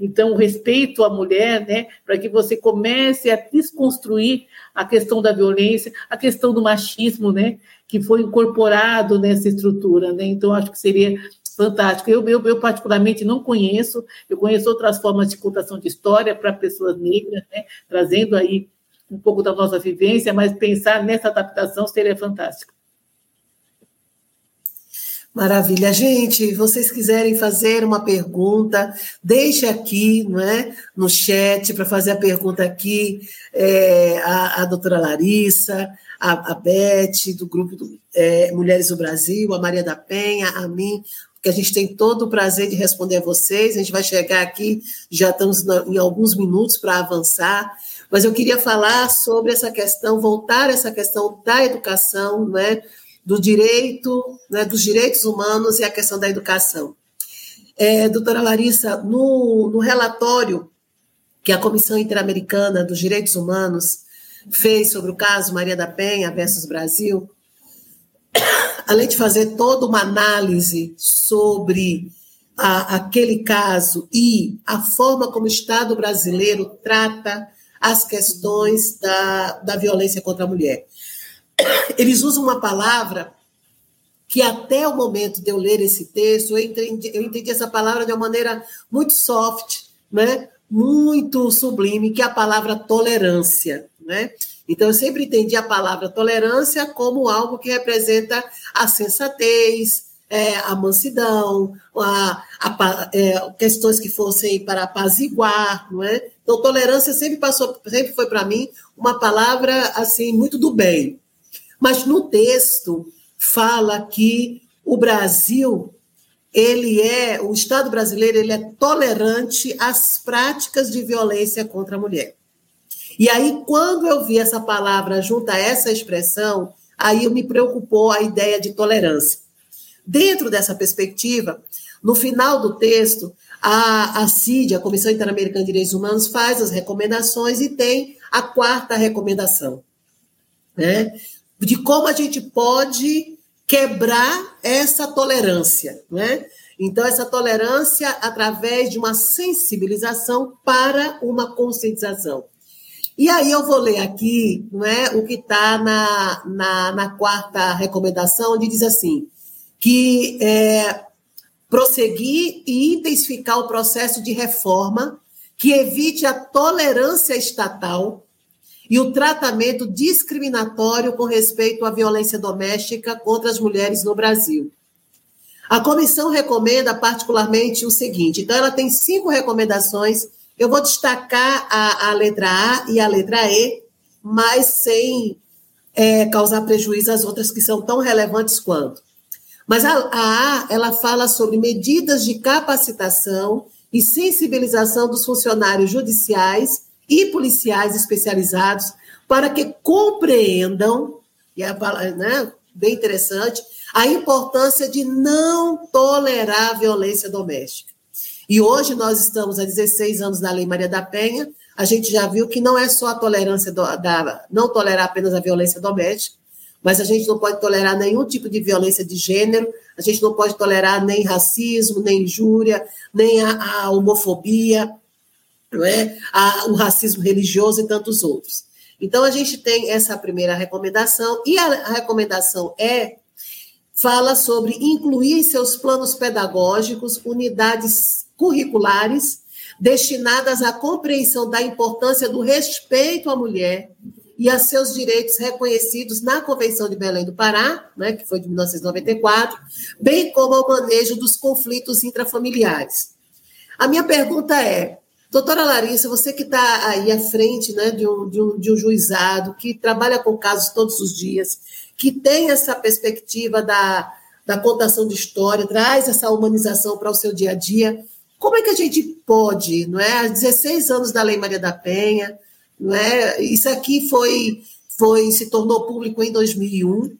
E: Então, o respeito à mulher, né, para que você comece a desconstruir a questão da violência, a questão do machismo, né, que foi incorporado nessa estrutura, né. Então, acho que seria fantástico. Eu, eu, eu, particularmente não conheço, eu conheço outras formas de contação de história para pessoas negras, né, trazendo aí um pouco da nossa vivência, mas pensar nessa adaptação seria fantástico.
C: Maravilha, gente. Vocês quiserem fazer uma pergunta, deixe aqui, não é, no chat para fazer a pergunta aqui é, a, a doutora Larissa, a, a Beth do grupo do, é, Mulheres do Brasil, a Maria da Penha, a mim, que a gente tem todo o prazer de responder a vocês. A gente vai chegar aqui, já estamos em alguns minutos para avançar, mas eu queria falar sobre essa questão, voltar a essa questão da educação, não é? Do direito, né, dos direitos humanos e a questão da educação. É, doutora Larissa, no, no relatório que a Comissão Interamericana dos Direitos Humanos fez sobre o caso Maria da Penha versus Brasil, (coughs) além de fazer toda uma análise sobre a, aquele caso e a forma como o Estado brasileiro trata as questões da, da violência contra a mulher (coughs) eles usam uma palavra que até o momento de eu ler esse texto, eu entendi, eu entendi essa palavra de uma maneira muito soft, né? muito sublime, que é a palavra tolerância. Né? Então, eu sempre entendi a palavra tolerância como algo que representa a sensatez, é, a mansidão, a, a, é, questões que fossem para apaziguar, não é? Então, tolerância sempre passou, sempre foi para mim uma palavra assim muito do bem, mas no texto fala que o Brasil, ele é, o Estado brasileiro, ele é tolerante às práticas de violência contra a mulher. E aí, quando eu vi essa palavra junto a essa expressão, aí me preocupou a ideia de tolerância. Dentro dessa perspectiva, no final do texto, a, a CID, a Comissão Interamericana de Direitos Humanos, faz as recomendações e tem a quarta recomendação, né? De como a gente pode quebrar essa tolerância, né? Então, essa tolerância através de uma sensibilização para uma conscientização. E aí eu vou ler aqui não é, o que está na, na, na, quarta recomendação, onde diz assim, que é, prosseguir e intensificar o processo de reforma que evite a tolerância estatal e o tratamento discriminatório com respeito à violência doméstica contra as mulheres no Brasil. A comissão recomenda particularmente o seguinte: então, ela tem cinco recomendações. Eu vou destacar a, a letra A e a letra E, mas sem é, causar prejuízo às outras que são tão relevantes quanto. Mas a, a A, ela fala sobre medidas de capacitação e sensibilização dos funcionários judiciais e policiais especializados para que compreendam, e é né, bem interessante, a importância de não tolerar a violência doméstica. E hoje nós estamos há 16 anos da Lei Maria da Penha, a gente já viu que não é só a tolerância do, da não tolerar apenas a violência doméstica, mas a gente não pode tolerar nenhum tipo de violência de gênero, a gente não pode tolerar nem racismo, nem injúria, nem a, a homofobia, não é? A, o racismo religioso e tantos outros. Então, a gente tem essa primeira recomendação, e a, recomendação é fala sobre incluir em seus planos pedagógicos unidades curriculares destinadas à compreensão da importância do respeito à mulher e a seus direitos reconhecidos na Convenção de Belém do Pará, né, que foi de 1994, bem como ao manejo dos conflitos intrafamiliares. A minha pergunta é, doutora Larissa, você que está aí à frente né, de, um, de, um, de um juizado, que trabalha com casos todos os dias, que tem essa perspectiva da, da contação de história, traz essa humanização para o seu dia a dia, como é que a gente pode, não é? Há 16 anos da Lei Maria da Penha, não é? Isso aqui foi, foi se tornou público em 2001,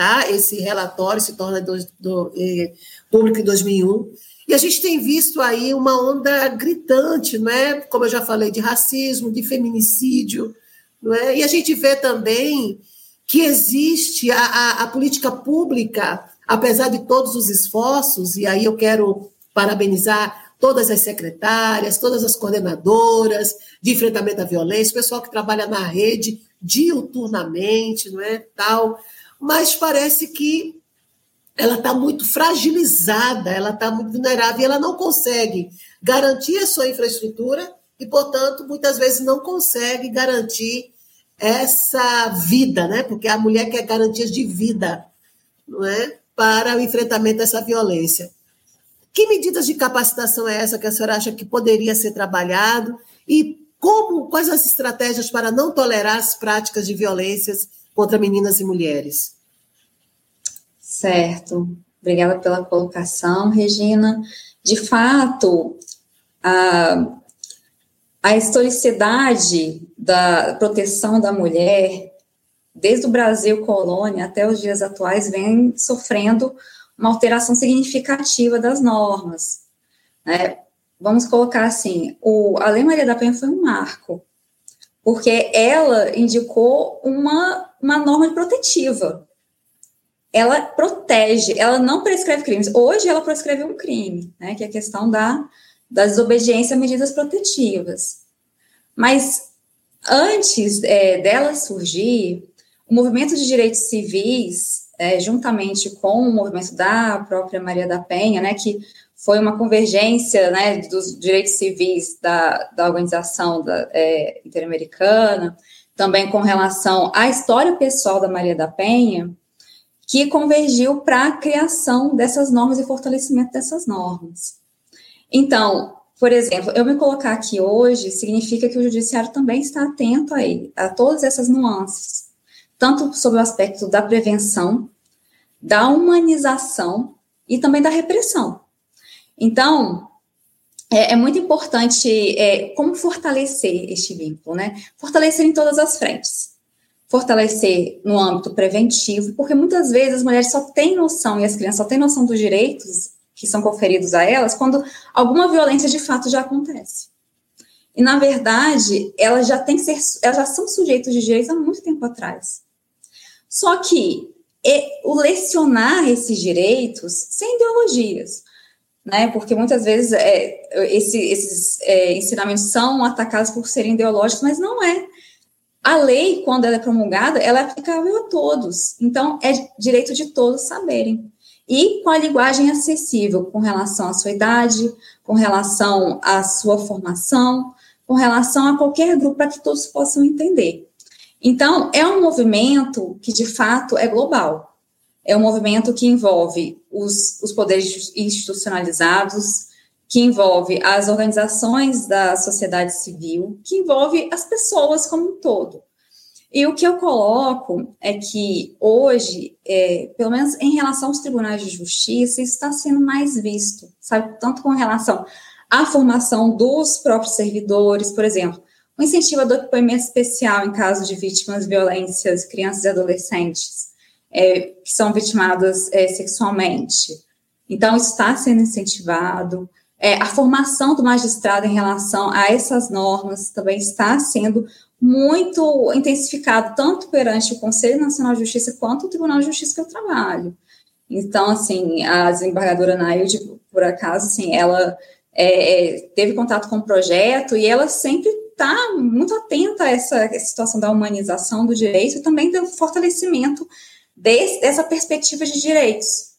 C: tá? Esse relatório se torna do, do, é, público em 2001. E a gente tem visto aí uma onda gritante, não é? Como eu já falei, de racismo, de feminicídio, não é? E a gente vê também que existe a, a, a política pública, apesar de todos os esforços, e aí eu quero parabenizar todas as secretárias, todas as coordenadoras de enfrentamento à violência, o pessoal que trabalha na rede diuturnamente, não é tal, mas parece que ela está muito fragilizada, ela está muito vulnerável e ela não consegue garantir a sua infraestrutura e, portanto, muitas vezes não consegue garantir essa vida, né? Porque a mulher quer garantias de vida, não é? Para o enfrentamento dessa violência. Que medidas de capacitação é essa que a senhora acha que poderia ser trabalhado e como, quais as estratégias para não tolerar as práticas de violências contra meninas e mulheres?
D: Certo. Obrigada pela colocação, Regina. De fato, a, a historicidade da proteção da mulher, desde o Brasil colônia até os dias atuais, vem sofrendo uma alteração significativa das normas. Né? Vamos colocar assim, o, a Lei Maria da Penha foi um marco, porque ela indicou uma, uma norma protetiva. Ela protege, ela não prescreve crimes. Hoje ela prescreve um crime, né, que é a questão da, da desobediência a medidas protetivas. Mas antes é, dela surgir, o movimento de direitos civis é, juntamente com o movimento da própria Maria da Penha, né, que foi uma convergência né, dos direitos civis da, da organização da, é, interamericana, também com relação à história pessoal da Maria da Penha, que convergiu para a criação dessas normas e fortalecimento dessas normas. Então, por exemplo, eu me colocar aqui hoje significa que o judiciário também está atento a, ele, a todas essas nuances tanto sobre o aspecto da prevenção, da humanização e também da repressão. Então, é, é muito importante é, como fortalecer este vínculo, né? Fortalecer em todas as frentes. Fortalecer no âmbito preventivo, porque muitas vezes as mulheres só têm noção, e as crianças só têm noção dos direitos que são conferidos a elas quando alguma violência de fato já acontece. E, na verdade, elas já, têm ser, elas já são sujeitos de direitos há muito tempo atrás. Só que o lecionar esses direitos sem ideologias, né? Porque muitas vezes é, esse, esses é, ensinamentos são atacados por serem ideológicos, mas não é. A lei, quando ela é promulgada, ela é aplicável a todos. Então, é direito de todos saberem. E com a linguagem acessível, com relação à sua idade, com relação à sua formação, com relação a qualquer grupo, para que todos possam entender. Então, é um movimento que, de fato, é global. É um movimento que envolve os, os poderes institucionalizados, que envolve as organizações da sociedade civil, que envolve as pessoas como um todo. E o que eu coloco é que hoje, é, pelo menos em relação aos tribunais de justiça, isso está sendo mais visto, sabe? Tanto com relação à formação dos próprios servidores, por exemplo, o incentivo do depoimento especial em caso de vítimas de violências, crianças e adolescentes é, que são vitimadas é, sexualmente. Então, está sendo incentivado. É, a formação do magistrado em relação a essas normas também está sendo muito intensificado, tanto perante o Conselho Nacional de Justiça quanto o Tribunal de Justiça que eu trabalho. Então, assim, a desembargadora Nailde, por acaso, assim, ela é, é teve contato com o projeto e ela sempre está muito atenta a essa situação da humanização do direito e também do fortalecimento desse, dessa perspectiva de direitos.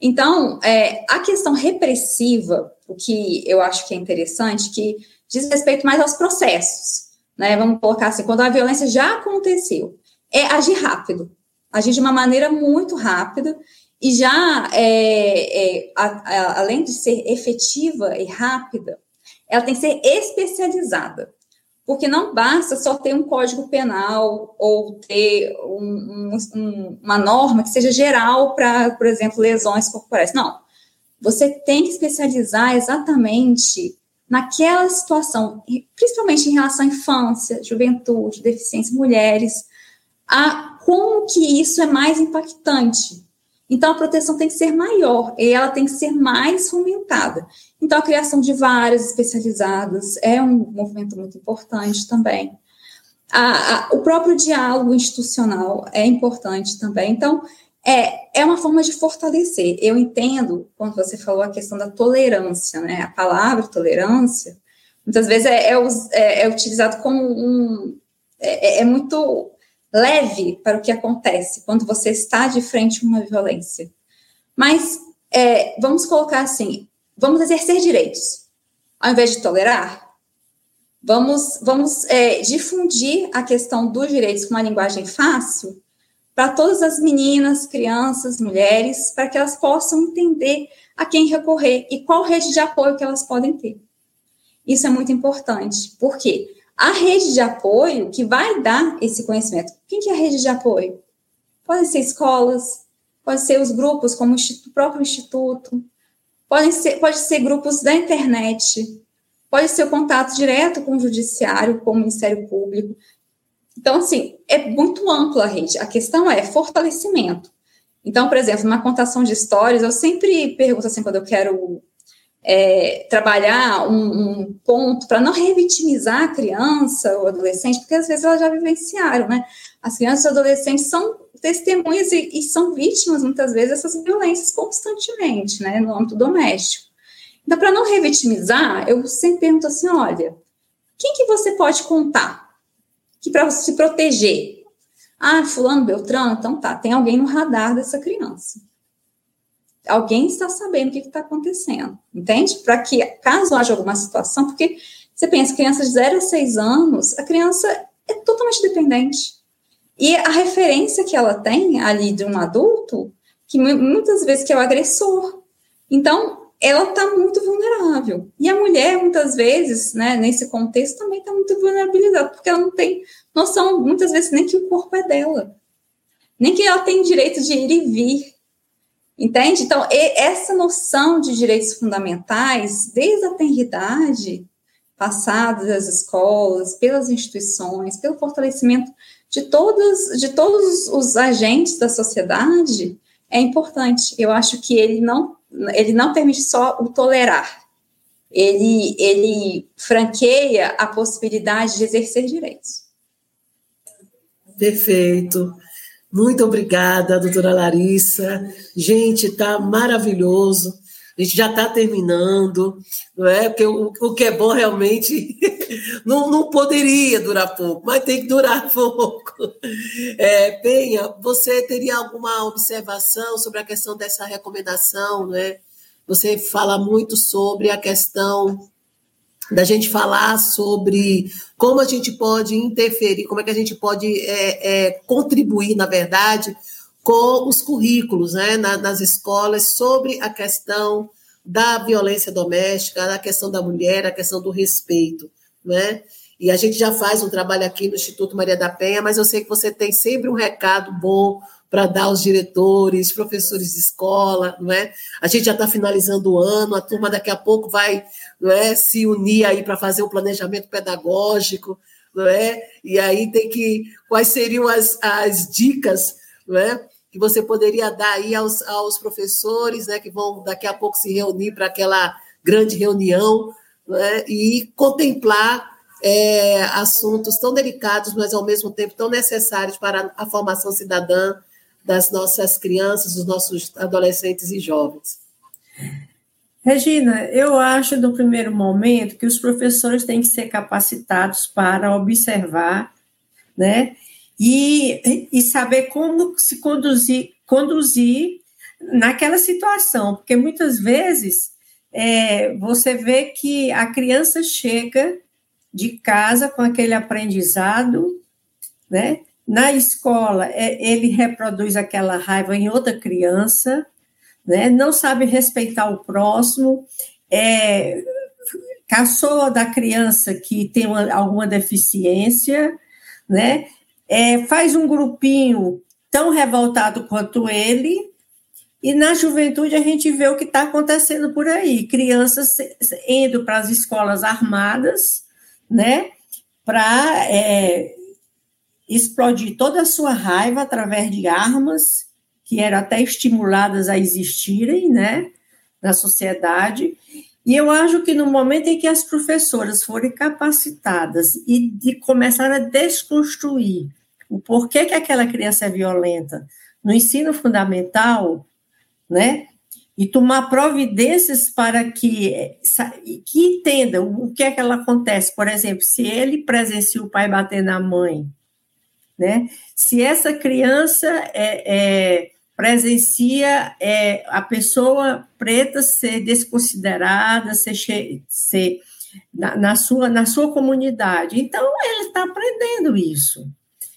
D: Então, é, a questão repressiva, o que eu acho que é interessante, que diz respeito mais aos processos, né? Vamos colocar assim, quando a violência já aconteceu, é agir rápido, agir de uma maneira muito rápida e já, é, é, a, a, além de ser efetiva e rápida, ela tem que ser especializada porque não basta só ter um código penal ou ter um, um, uma norma que seja geral para, por exemplo, lesões corporais. Não. Você tem que especializar exatamente naquela situação, principalmente em relação à infância, juventude, deficiência, mulheres, a como que isso é mais impactante. Então, a proteção tem que ser maior e ela tem que ser mais fomentada. Então, a criação de várias especializadas é um movimento muito importante também. A, a, o próprio diálogo institucional é importante também. Então, é, é uma forma de fortalecer. Eu entendo, quando você falou a questão da tolerância, né? A palavra tolerância, muitas vezes é, é, é, é utilizado como um. É, é, muito leve para o que acontece quando você está de frente a uma violência. Mas é, vamos colocar assim: vamos exercer direitos, ao invés de tolerar. Vamos, vamos é, difundir a questão dos direitos com uma linguagem fácil para todas as meninas, crianças, mulheres, para que elas possam entender a quem recorrer e qual rede de apoio que elas podem ter. Isso é muito importante, porque a rede de apoio que vai dar esse conhecimento. Quem que é a rede de apoio? Podem ser escolas, podem ser os grupos como o próprio instituto, podem ser, pode ser grupos da internet, pode ser o contato direto com o judiciário, com o Ministério Público. Então, assim, é muito ampla a rede. A questão é fortalecimento. Então, por exemplo, na contação de histórias, eu sempre pergunto assim, quando eu quero é, trabalhar um, um ponto para não revitimizar a criança ou adolescente, porque às vezes elas já vivenciaram, né? As crianças e adolescentes são testemunhas e, e são vítimas, muitas vezes, dessas violências constantemente, né, no âmbito doméstico. Então, para não revitimizar, eu sempre pergunto assim: olha, quem que você pode contar que para se proteger? Ah, fulano, Beltrano, então tá, tem alguém no radar dessa criança alguém está sabendo o que está acontecendo, entende? Para que, caso haja alguma situação, porque você pensa, crianças de 0 a 6 anos, a criança é totalmente dependente. E a referência que ela tem ali de um adulto, que muitas vezes que é o agressor. Então, ela está muito vulnerável. E a mulher, muitas vezes, né, nesse contexto, também está muito vulnerabilizada, porque ela não tem noção, muitas vezes, nem que o corpo é dela. Nem que ela tem direito de ir e vir Entende? Então, essa noção de direitos fundamentais, desde a tenridade, passada das escolas, pelas instituições, pelo fortalecimento de todos, de todos os agentes da sociedade, é importante. Eu acho que ele não, ele não permite só o tolerar, ele, ele franqueia a possibilidade de exercer direitos.
C: Perfeito. Muito obrigada, doutora Larissa. Gente, está maravilhoso. A gente já está terminando, não é? Porque o, o que é bom realmente (laughs) não, não poderia durar pouco, mas tem que durar (laughs) pouco. É, Penha, você teria alguma observação sobre a questão dessa recomendação, não é? Você fala muito sobre a questão da gente falar sobre como a gente pode interferir, como é que a gente pode é, é, contribuir, na verdade, com os currículos né, na, nas escolas sobre a questão da violência doméstica, a questão da mulher, a questão do respeito. Né? E a gente já faz um trabalho aqui no Instituto Maria da Penha, mas eu sei que você tem sempre um recado bom para dar aos diretores, professores de escola, não é? A gente já está finalizando o ano, a turma daqui a pouco vai não é, se unir aí para fazer o um planejamento pedagógico, não é? E aí tem que. Quais seriam as, as dicas, não é? Que você poderia dar aí aos, aos professores, né, que vão daqui a pouco se reunir para aquela grande reunião né, e contemplar é, assuntos tão delicados, mas ao mesmo tempo tão necessários para a formação cidadã das nossas crianças, dos nossos adolescentes e jovens.
B: Regina, eu acho no primeiro momento que os professores têm que ser capacitados para observar, né, e, e saber como se conduzir, conduzir naquela situação, porque muitas vezes é, você vê que a criança chega de casa com aquele aprendizado, né? Na escola, é, ele reproduz aquela raiva em outra criança, né? Não sabe respeitar o próximo, é, caçoa da criança que tem uma, alguma deficiência, né? É, faz um grupinho tão revoltado quanto ele, e na juventude a gente vê o que está acontecendo por aí: crianças indo para as escolas armadas, né, para é, explodir toda a sua raiva através de armas que eram até estimuladas a existirem, né, na sociedade. E eu acho que no momento em que as professoras forem capacitadas e de começar a desconstruir o porquê que aquela criança é violenta no ensino fundamental, né? E tomar providências para que, que entenda o que é que ela acontece. Por exemplo, se ele presencia o pai bater na mãe, né? Se essa criança é, é, presencia é, a pessoa preta ser desconsiderada, ser, ser na, na, sua, na sua comunidade. Então, ele está aprendendo isso.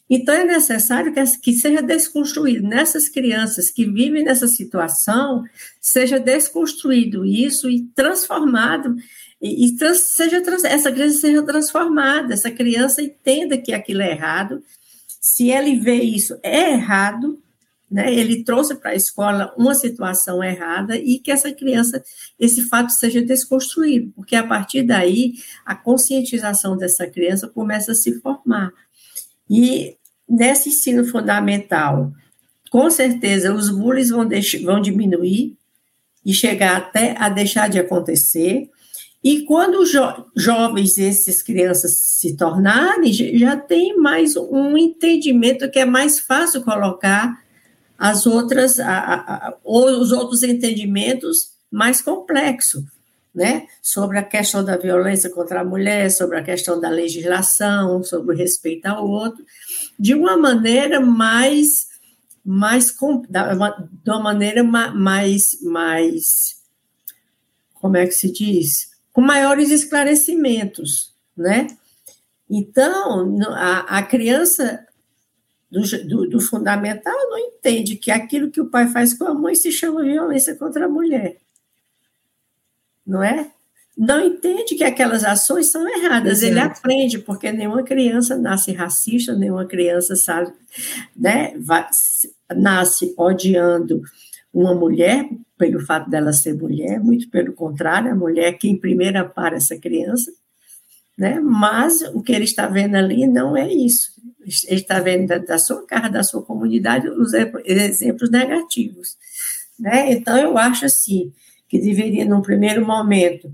B: Então, é necessário que, que seja desconstruído nessas crianças que vivem nessa situação, seja desconstruído isso e transformado, e, e trans, seja, essa criança seja transformada, essa criança entenda que aquilo é errado, se ele vê isso é errado, né, ele trouxe para a escola uma situação errada e que essa criança, esse fato seja desconstruído, porque a partir daí a conscientização dessa criança começa a se formar. E nesse ensino fundamental, com certeza os bullies vão, vão diminuir e chegar até a deixar de acontecer. E quando jo jovens, essas crianças se tornarem, já tem mais um entendimento que é mais fácil colocar as outras, a, a, os outros entendimentos mais complexos, né? Sobre a questão da violência contra a mulher, sobre a questão da legislação, sobre o respeito ao outro de uma maneira mais mais de uma maneira mais mais como é que se diz com maiores esclarecimentos né então a, a criança do, do, do, fundamental não entende que aquilo que o pai faz com a mãe se chama violência contra a mulher não é não entende que aquelas ações são erradas. Exato. Ele aprende, porque nenhuma criança nasce racista, nenhuma criança sabe, né, vai, nasce odiando uma mulher pelo fato dela ser mulher, muito pelo contrário, a mulher é quem primeiro para essa criança, né? Mas o que ele está vendo ali não é isso. Ele está vendo da, da sua casa, da sua comunidade, os exemplos negativos, né? Então eu acho assim que deveria, num primeiro momento,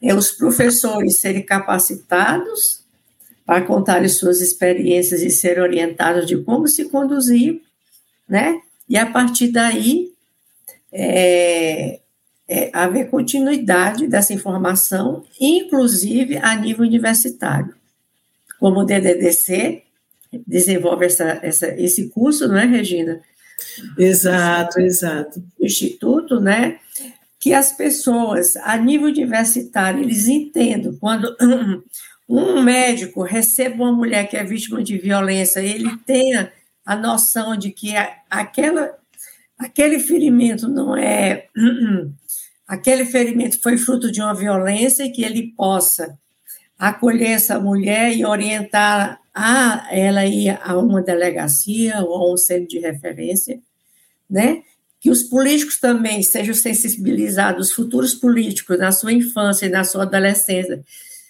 B: é os professores serem capacitados para contar suas experiências e ser orientados de como se conduzir, né? E a partir daí é, é, haver continuidade dessa informação, inclusive a nível universitário. Como o DDDC desenvolve essa, essa, esse curso, não é, Regina?
C: Exato, exato.
B: O Instituto, né? que as pessoas, a nível universitário, eles entendam quando um médico recebe uma mulher que é vítima de violência, ele tenha a noção de que aquela, aquele ferimento não é. (clears throat) Aquele ferimento foi fruto de uma violência e que ele possa acolher essa mulher e orientar a ela ir a uma delegacia ou a um centro de referência, né? que os políticos também sejam sensibilizados, os futuros políticos, na sua infância e na sua adolescência,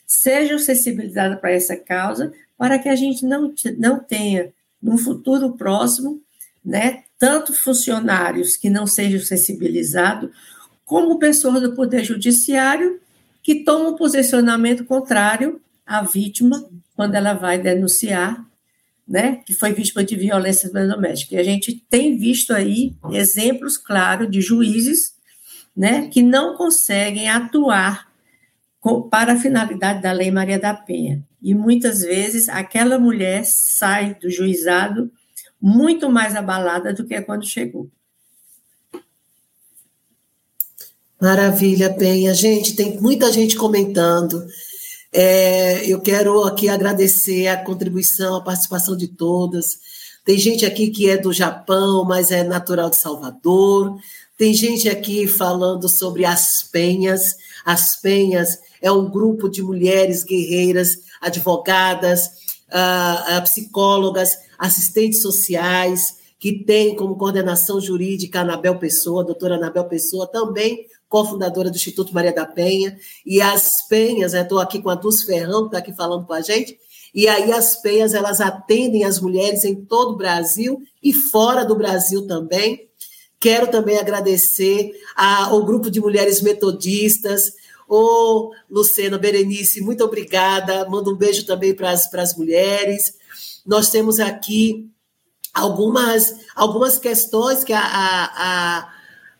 B: sejam sensibilizados para essa causa, para que a gente não, não tenha, no futuro próximo, né, tanto funcionários que não sejam sensibilizados, como pessoas do Poder Judiciário que tomam posicionamento contrário à vítima quando ela vai denunciar, né, que foi vítima de violência doméstica. E a gente tem visto aí exemplos claros de juízes, né, que não conseguem atuar para a finalidade da Lei Maria da Penha. E muitas vezes aquela mulher sai do juizado muito mais abalada do que quando chegou.
C: Maravilha, Penha. Gente, tem muita gente comentando. É, eu quero aqui agradecer a contribuição, a participação de todas. Tem gente aqui que é do Japão, mas é natural de Salvador. Tem gente aqui falando sobre as penhas. As penhas é um grupo de mulheres guerreiras, advogadas, uh, psicólogas, assistentes sociais, que tem como coordenação jurídica a Anabel Pessoa, a doutora Anabel Pessoa, também cofundadora do Instituto Maria da Penha, e as penhas, estou aqui com a Dulce Ferrão, que está aqui falando com a gente, e aí as penhas, elas atendem as mulheres em todo o Brasil e fora do Brasil também. Quero também agradecer ao grupo de mulheres metodistas, Ô, Lucena, Berenice, muito obrigada. Mando um beijo também para as mulheres. Nós temos aqui algumas, algumas questões que a, a, a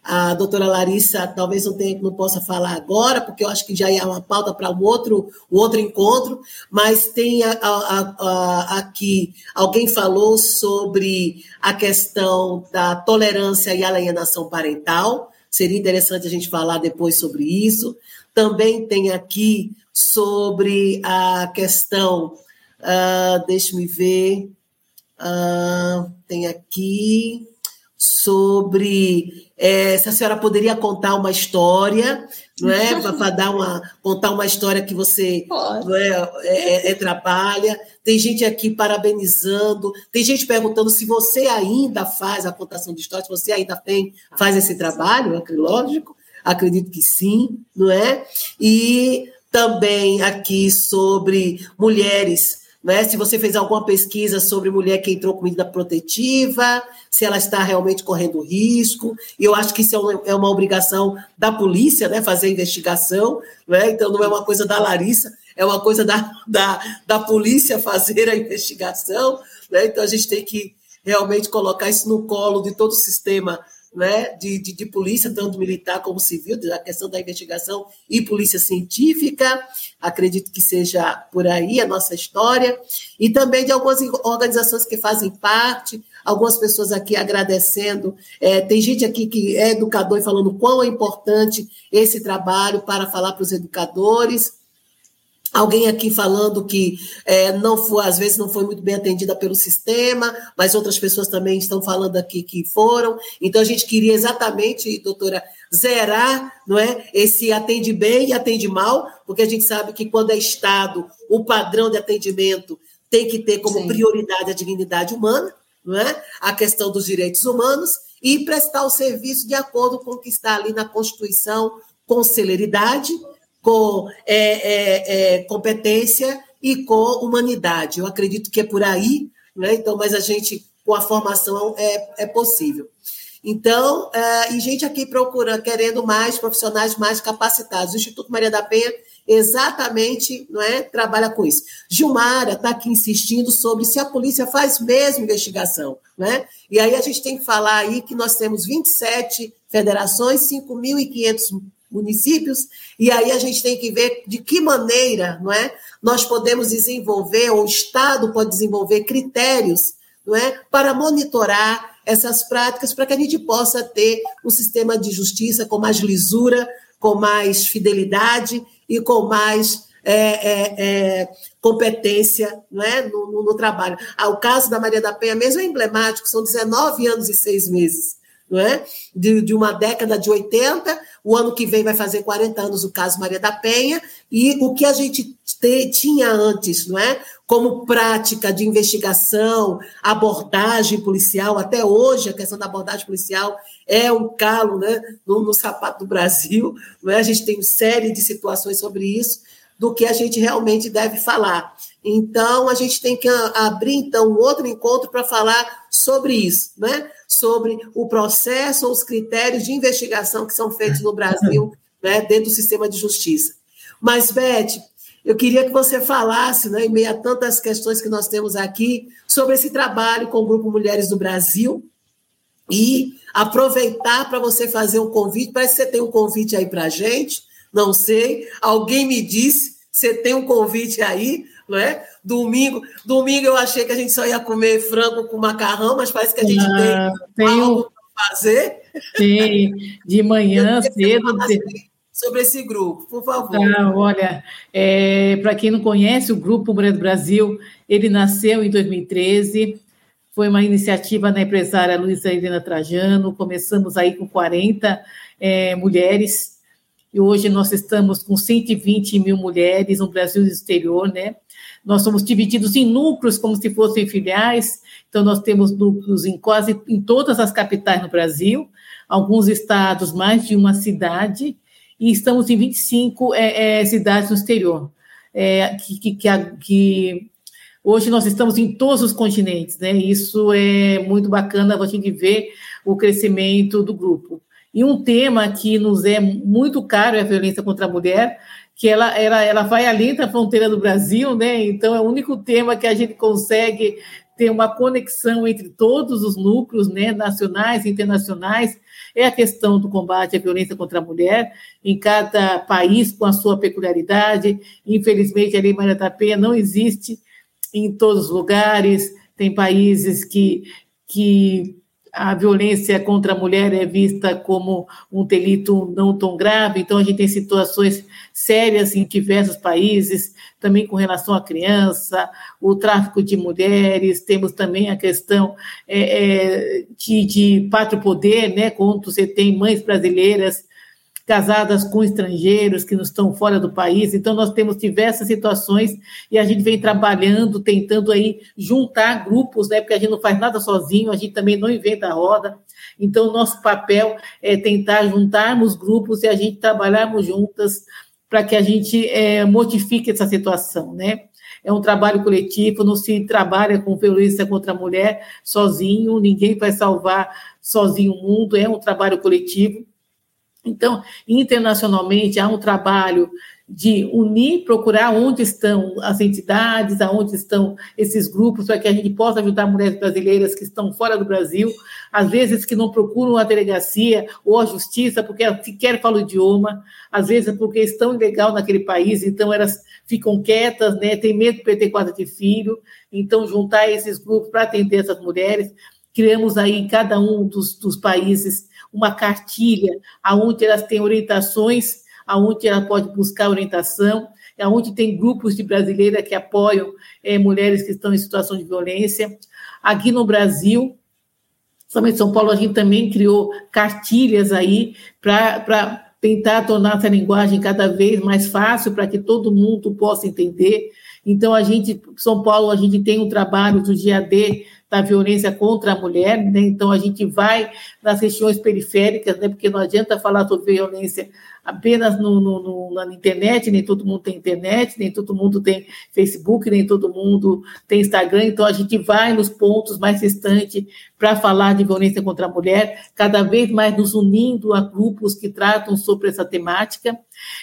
C: a doutora Larissa talvez não, tenha, não possa falar agora, porque eu acho que já é uma pauta para um outro, um outro encontro, mas tem a, a, aqui, alguém falou sobre a questão da tolerância e alienação parental, seria interessante a gente falar depois sobre isso. Também tem aqui sobre a questão, uh, deixe-me ver, uh, tem aqui sobre é, se a senhora poderia contar uma história, não é? Para dar uma contar uma história que você não é, é, é, é, trabalha. Tem gente aqui parabenizando, tem gente perguntando se você ainda faz a contação de histórias, se você ainda tem, faz esse trabalho, lógico, acredito que sim, não é? E também aqui sobre mulheres né? Se você fez alguma pesquisa sobre mulher que entrou com medida protetiva, se ela está realmente correndo risco. E eu acho que isso é uma, é obrigação da polícia, né? Fazer investigação, né? Então não é uma coisa da Larissa, é uma coisa da, da, da polícia fazer a investigação, né? Então a gente tem que realmente colocar isso no colo de todo o sistema né, de, de, de, polícia, tanto militar como civil, da questão da investigação e polícia científica, acredito que seja por aí a nossa história, e também de algumas organizações que fazem parte, algumas pessoas aqui agradecendo, é, tem gente aqui que é educador e falando quão é importante esse trabalho para falar para os educadores, Alguém aqui falando que é, não foi, às vezes não foi muito bem atendida pelo sistema, mas outras pessoas também estão falando aqui que foram. Então a gente queria exatamente, doutora, zerar, não é, esse atende bem e atende mal, porque a gente sabe que quando é Estado, o padrão de atendimento tem que ter como Sim. prioridade a dignidade humana, não é, a questão dos direitos humanos e prestar o serviço de acordo com o que está ali na Constituição, com celeridade com é, é, é, competência e com humanidade. Eu acredito que é por aí, né? Então, mas a gente, com a formação, é, é possível. Então, é, e gente aqui procurando, querendo mais profissionais mais capacitados. O Instituto Maria da Penha exatamente não é, trabalha com isso. Gilmara está aqui insistindo sobre se a polícia faz mesmo investigação. Né? E aí a gente tem que falar aí que nós temos 27 federações, 5.500 municípios, e aí a gente tem que ver de que maneira não é, nós podemos desenvolver, ou o Estado pode desenvolver critérios não é, para monitorar essas práticas, para que a gente possa ter um sistema de justiça com mais lisura, com mais fidelidade e com mais é, é, é, competência não é, no, no, no trabalho. Ah, o caso da Maria da Penha mesmo é emblemático, são 19 anos e seis meses não é? De, de, uma década de 80, o ano que vem vai fazer 40 anos o caso Maria da Penha, e o que a gente te, tinha antes, não é? Como prática de investigação, abordagem policial, até hoje a questão da abordagem policial é um calo né, no, no sapato do Brasil, não é? A gente tem uma série de situações sobre isso, do que a gente realmente deve falar. Então, a gente tem que abrir, então, um outro encontro para falar sobre isso, né? Sobre o processo, os critérios de investigação que são feitos no Brasil, (laughs) né, dentro do sistema de justiça. Mas, Beth, eu queria que você falasse, né, em meio a tantas questões que nós temos aqui, sobre esse trabalho com o Grupo Mulheres do Brasil e aproveitar para você fazer um convite. Parece que você tem um convite aí para a gente, não sei. Alguém me disse, você tem um convite aí, não é? Domingo, domingo eu achei que a gente só ia comer frango com macarrão, mas parece que a gente ah, tem, tem algo para fazer.
E: Tem, de (laughs) manhã cedo
C: sobre esse grupo, por favor.
E: Ah, olha, é, para quem não conhece, o Grupo Mulher do Brasil, ele nasceu em 2013, foi uma iniciativa da empresária Luísa Helena Trajano, começamos aí com 40 é, mulheres, e hoje nós estamos com 120 mil mulheres no Brasil e no exterior, né? Nós somos divididos em núcleos, como se fossem filiais, então nós temos núcleos em quase em todas as capitais no Brasil, alguns estados, mais de uma cidade, e estamos em 25 é, é, cidades no exterior. É, que, que, que, que, hoje nós estamos em todos os continentes, né? Isso é muito bacana a gente ver o crescimento do grupo. E um tema que nos é muito caro é a violência contra a mulher, que ela, ela, ela vai além da fronteira do Brasil, né? Então é o único tema que a gente consegue ter uma conexão entre todos os núcleos, né, nacionais e internacionais, é a questão do combate à violência contra a mulher, em cada país com a sua peculiaridade. Infelizmente, a Lei Maria da Penha não existe em todos os lugares, tem países que, que a violência contra a mulher é vista como um delito não tão grave, então a gente tem situações sérias em diversos países, também com relação à criança, o tráfico de mulheres, temos também a questão é, de, de pátrio poder, né, quando você tem mães brasileiras casadas com estrangeiros que não estão fora do país. Então, nós temos diversas situações e a gente vem trabalhando, tentando aí juntar grupos, né? Porque a gente não faz nada sozinho, a gente também não inventa a roda. Então, nosso papel é tentar juntarmos grupos e a gente trabalharmos juntas para que a gente é, modifique essa situação, né? É um trabalho coletivo, não se trabalha com violência contra a mulher sozinho, ninguém vai salvar sozinho o mundo, é um trabalho coletivo. Então, internacionalmente, há um trabalho de unir, procurar onde estão as entidades, aonde estão esses grupos, para que a gente possa ajudar mulheres brasileiras que estão fora do Brasil, às vezes que não procuram a delegacia ou a justiça porque sequer falam o idioma, às vezes porque estão ilegal naquele país, então elas ficam quietas, né, tem medo de perder quadra de filho, então juntar esses grupos para atender essas mulheres, criamos aí em cada um dos, dos países uma cartilha aonde elas têm orientações, aonde ela pode buscar orientação, aonde tem grupos de brasileiras que apoiam é, mulheres que estão em situação de violência. Aqui no Brasil, somente São Paulo, a gente também criou cartilhas aí para tentar tornar essa linguagem cada vez mais fácil para que todo mundo possa entender. Então, a gente, São Paulo, a gente tem um trabalho do GAD da violência contra a mulher, né? Então a gente vai nas regiões periféricas, né? Porque não adianta falar sobre violência apenas no, no, no, na internet, nem todo mundo tem internet, nem todo mundo tem Facebook, nem todo mundo tem Instagram, então a gente vai nos pontos mais distantes para falar de violência contra a mulher, cada vez mais nos unindo a grupos que tratam sobre essa temática.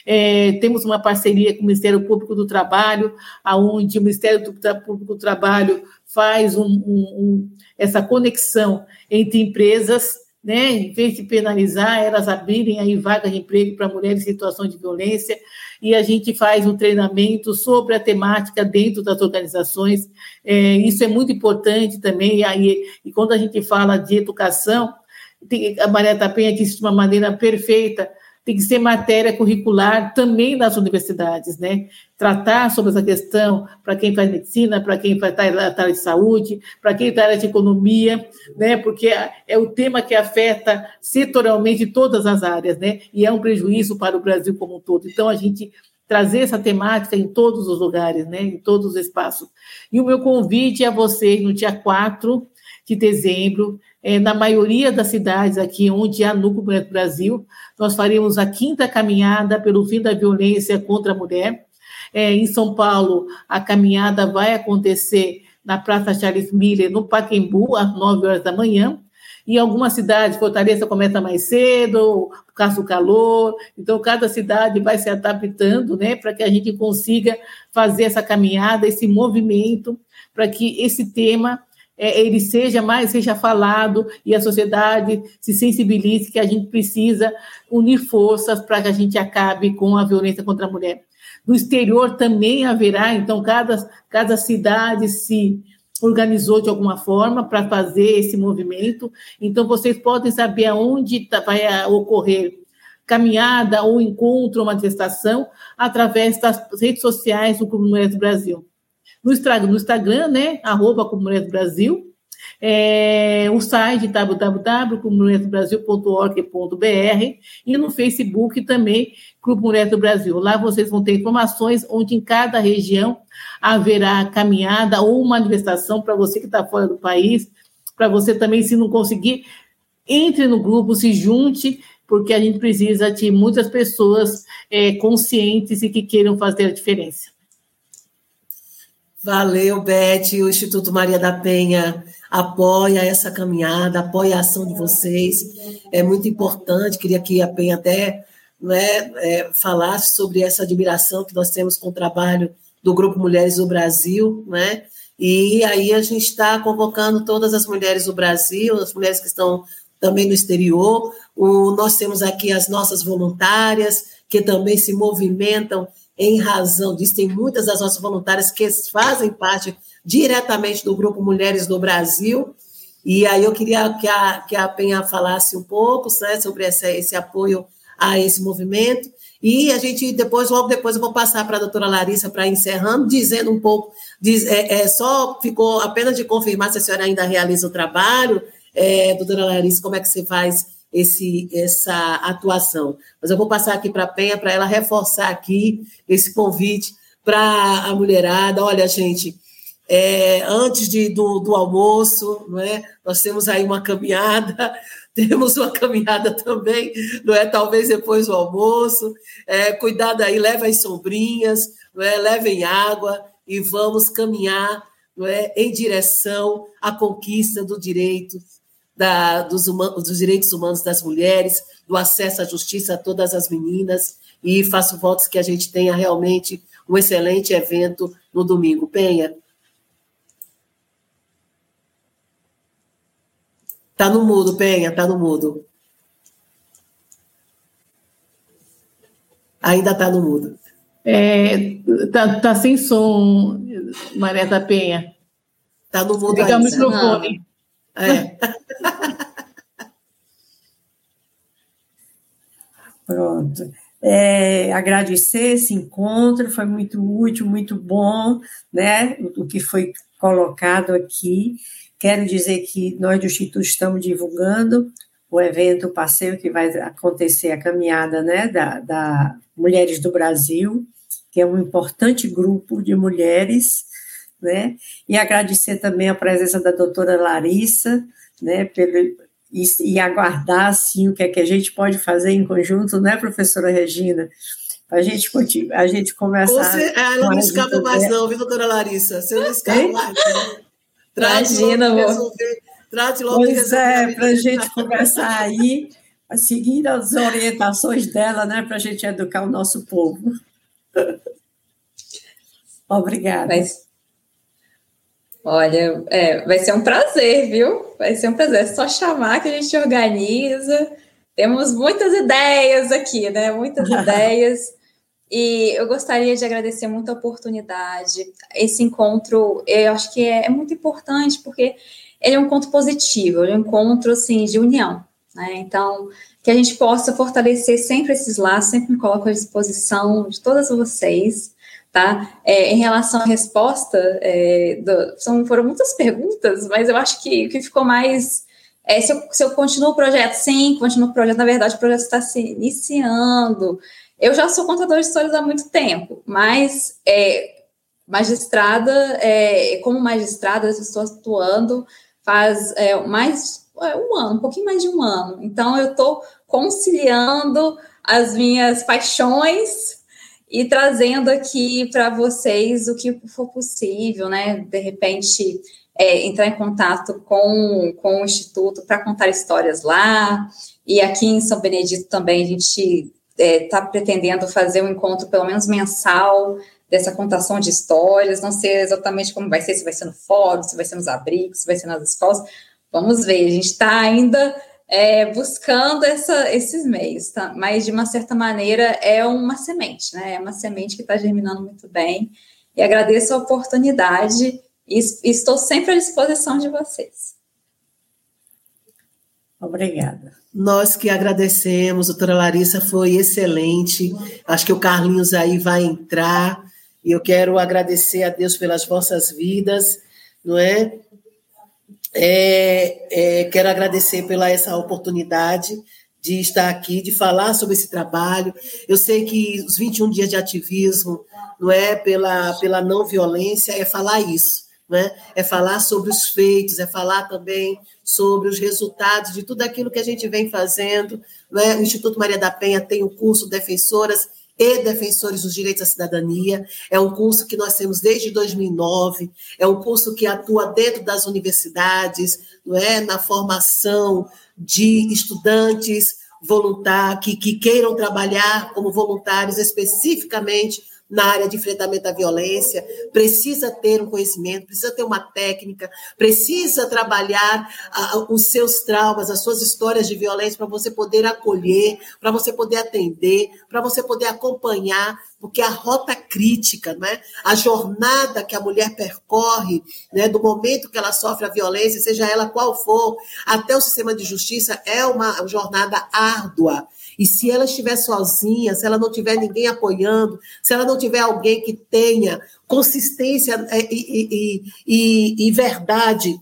E: É, temos uma parceria com o Ministério Público do Trabalho, aonde o Ministério Público do Trabalho faz um, um, essa conexão entre empresas, né, em vez de penalizar, elas abrirem aí vagas de emprego para mulheres em situação de violência, e a gente faz um treinamento sobre a temática dentro das organizações. É, isso é muito importante também, e, aí, e quando a gente fala de educação, a Maria Tapenha disse de uma maneira perfeita, tem que ser matéria curricular também nas universidades, né? Tratar sobre essa questão para quem faz medicina, para quem faz área de saúde, para quem está área de economia, né? Porque é o tema que afeta setorialmente todas as áreas, né? E é um prejuízo para o Brasil como um todo. Então, a gente trazer essa temática em todos os lugares, né? Em todos os espaços. E o meu convite é a vocês no dia 4 de dezembro, é, na maioria das cidades aqui onde há núcleo do Brasil, nós faremos a quinta caminhada pelo fim da violência contra a mulher. É, em São Paulo, a caminhada vai acontecer na Praça Charles Miller, no Paquembu, às 9 horas da manhã. Em algumas cidades, Fortaleza começa mais cedo, por causa do calor. Então, cada cidade vai se adaptando, né, para que a gente consiga fazer essa caminhada, esse movimento, para que esse tema é, ele seja mais seja falado e a sociedade se sensibilize que a gente precisa unir forças para que a gente acabe com a violência contra a mulher. No exterior também haverá, então cada, cada cidade se organizou de alguma forma para fazer esse movimento. Então vocês podem saber aonde tá, vai ocorrer caminhada ou encontro ou manifestação através das redes sociais do Clube Mulheres do Brasil no Instagram, no Instagram né? Arroba Comunidade Brasil. É, o site www.comunidadbrasil.org.br e no Facebook também, Clube Mulher do Brasil. Lá vocês vão ter informações onde em cada região haverá caminhada ou manifestação para você que está fora do país, para você também, se não conseguir, entre no grupo, se junte, porque a gente precisa de muitas pessoas é, conscientes e que queiram fazer a diferença.
C: Valeu, Beth. O Instituto Maria da Penha apoia essa caminhada, apoia a ação de vocês. É muito importante. Queria que a Penha até né, é, falasse sobre essa admiração que nós temos com o trabalho do Grupo Mulheres do Brasil, né? E aí a gente está convocando todas as mulheres do Brasil, as mulheres que estão também no exterior. O, nós temos aqui as nossas voluntárias, que também se movimentam em razão disso, tem muitas das nossas voluntárias que fazem parte diretamente do Grupo Mulheres do Brasil, e aí eu queria que a, que a Penha falasse um pouco né, sobre esse, esse apoio a esse movimento, e a gente depois, logo depois, eu vou passar para a doutora Larissa para encerrando, dizendo um pouco, diz, é, é, só ficou apenas de confirmar se a senhora ainda realiza o trabalho, é, doutora Larissa, como é que você faz esse, essa atuação. Mas eu vou passar aqui para a Penha para ela reforçar aqui esse convite para a mulherada. Olha, gente, é, antes de, do, do almoço, não é? nós temos aí uma caminhada, (laughs) temos uma caminhada também, não é? Talvez depois do almoço. É, cuidado aí, leve as sombrinhas, não é? levem água e vamos caminhar não é? em direção à conquista do direito da, dos, humanos, dos direitos humanos das mulheres, do acesso à justiça a todas as meninas, e faço votos que a gente tenha realmente um excelente evento no domingo. Penha. Tá no mudo, Penha, tá no mudo. Ainda tá no mudo.
E: É, tá, tá sem som, Maria da Penha.
C: Tá no mudo
E: Liga o microfone. É. (laughs) (laughs)
B: Pronto. É, agradecer esse encontro, foi muito útil, muito bom, né? O que foi colocado aqui. Quero dizer que nós do Instituto estamos divulgando o evento, o passeio que vai acontecer, a caminhada né, da, da Mulheres do Brasil, que é um importante grupo de mulheres né? E agradecer também a presença da doutora Larissa, né, pelo, e, e, aguardar, assim, o que é que a gente pode fazer em conjunto, né, professora Regina? Para a gente, a gente começar...
C: Você, ela não escapa mais não, viu, doutora Larissa? Você não escapa mais, não.
D: Imagina, amor.
B: Trate logo pois é, para a gente começar aí, seguindo as orientações dela, né, para a gente educar o nosso povo. (laughs) Obrigada.
D: Mas, Olha, é, vai ser um prazer, viu? Vai ser um prazer. É só chamar que a gente organiza. Temos muitas ideias aqui, né? Muitas (laughs) ideias. E eu gostaria de agradecer muito a oportunidade. Esse encontro, eu acho que é, é muito importante, porque ele é um encontro positivo, ele é um encontro, assim, de união. Né? Então, que a gente possa fortalecer sempre esses laços, sempre me coloco à disposição de todas vocês tá? É, em relação à resposta, é, do, são, foram muitas perguntas, mas eu acho que o que ficou mais. É, se, eu, se eu continuo o projeto, sim, continuo o projeto, na verdade, o projeto está se iniciando. Eu já sou contador de histórias há muito tempo, mas é, magistrada, é, como magistrada, eu estou atuando faz é, mais é, um ano, um pouquinho mais de um ano. Então, eu estou conciliando as minhas paixões e trazendo aqui para vocês o que for possível, né? De repente, é, entrar em contato com, com o Instituto para contar histórias lá. E aqui em São Benedito também a gente está é, tá pretendendo fazer um encontro pelo menos mensal dessa contação de histórias, não sei exatamente como vai ser, se vai ser no fórum, se vai ser nos abrigos, se vai ser nas escolas, vamos ver, a gente está ainda é, buscando essa, esses meios, tá? mas de uma certa maneira é uma semente, né? É uma semente que está germinando muito bem. E agradeço a oportunidade e estou sempre à disposição de vocês.
B: Obrigada.
C: Nós que agradecemos, doutora Larissa, foi excelente. Acho que o Carlinhos aí vai entrar. E eu quero agradecer a Deus pelas vossas vidas, não é? É, é, quero agradecer pela essa oportunidade de estar aqui, de falar sobre esse trabalho. Eu sei que os 21 dias de ativismo, não é pela, pela não violência, é falar isso, não é? falar sobre os feitos, é falar também sobre os resultados de tudo aquilo que a gente vem fazendo. Não é? O Instituto Maria da Penha tem o curso Defensoras e Defensores dos Direitos à Cidadania. É um curso que nós temos desde 2009, é um curso que atua dentro das universidades, não é, na formação de estudantes voluntários que, que queiram trabalhar como voluntários especificamente na área de enfrentamento à violência, precisa ter um conhecimento, precisa ter uma técnica, precisa trabalhar uh, os seus traumas, as suas histórias de violência para você poder acolher, para você poder atender, para você poder acompanhar, porque a rota crítica, né, a jornada que a mulher percorre, né, do momento que ela sofre a violência, seja ela qual for, até o sistema de justiça, é uma jornada árdua. E se ela estiver sozinha, se ela não tiver ninguém apoiando, se ela não tiver alguém que tenha consistência é, e, e, e, e verdade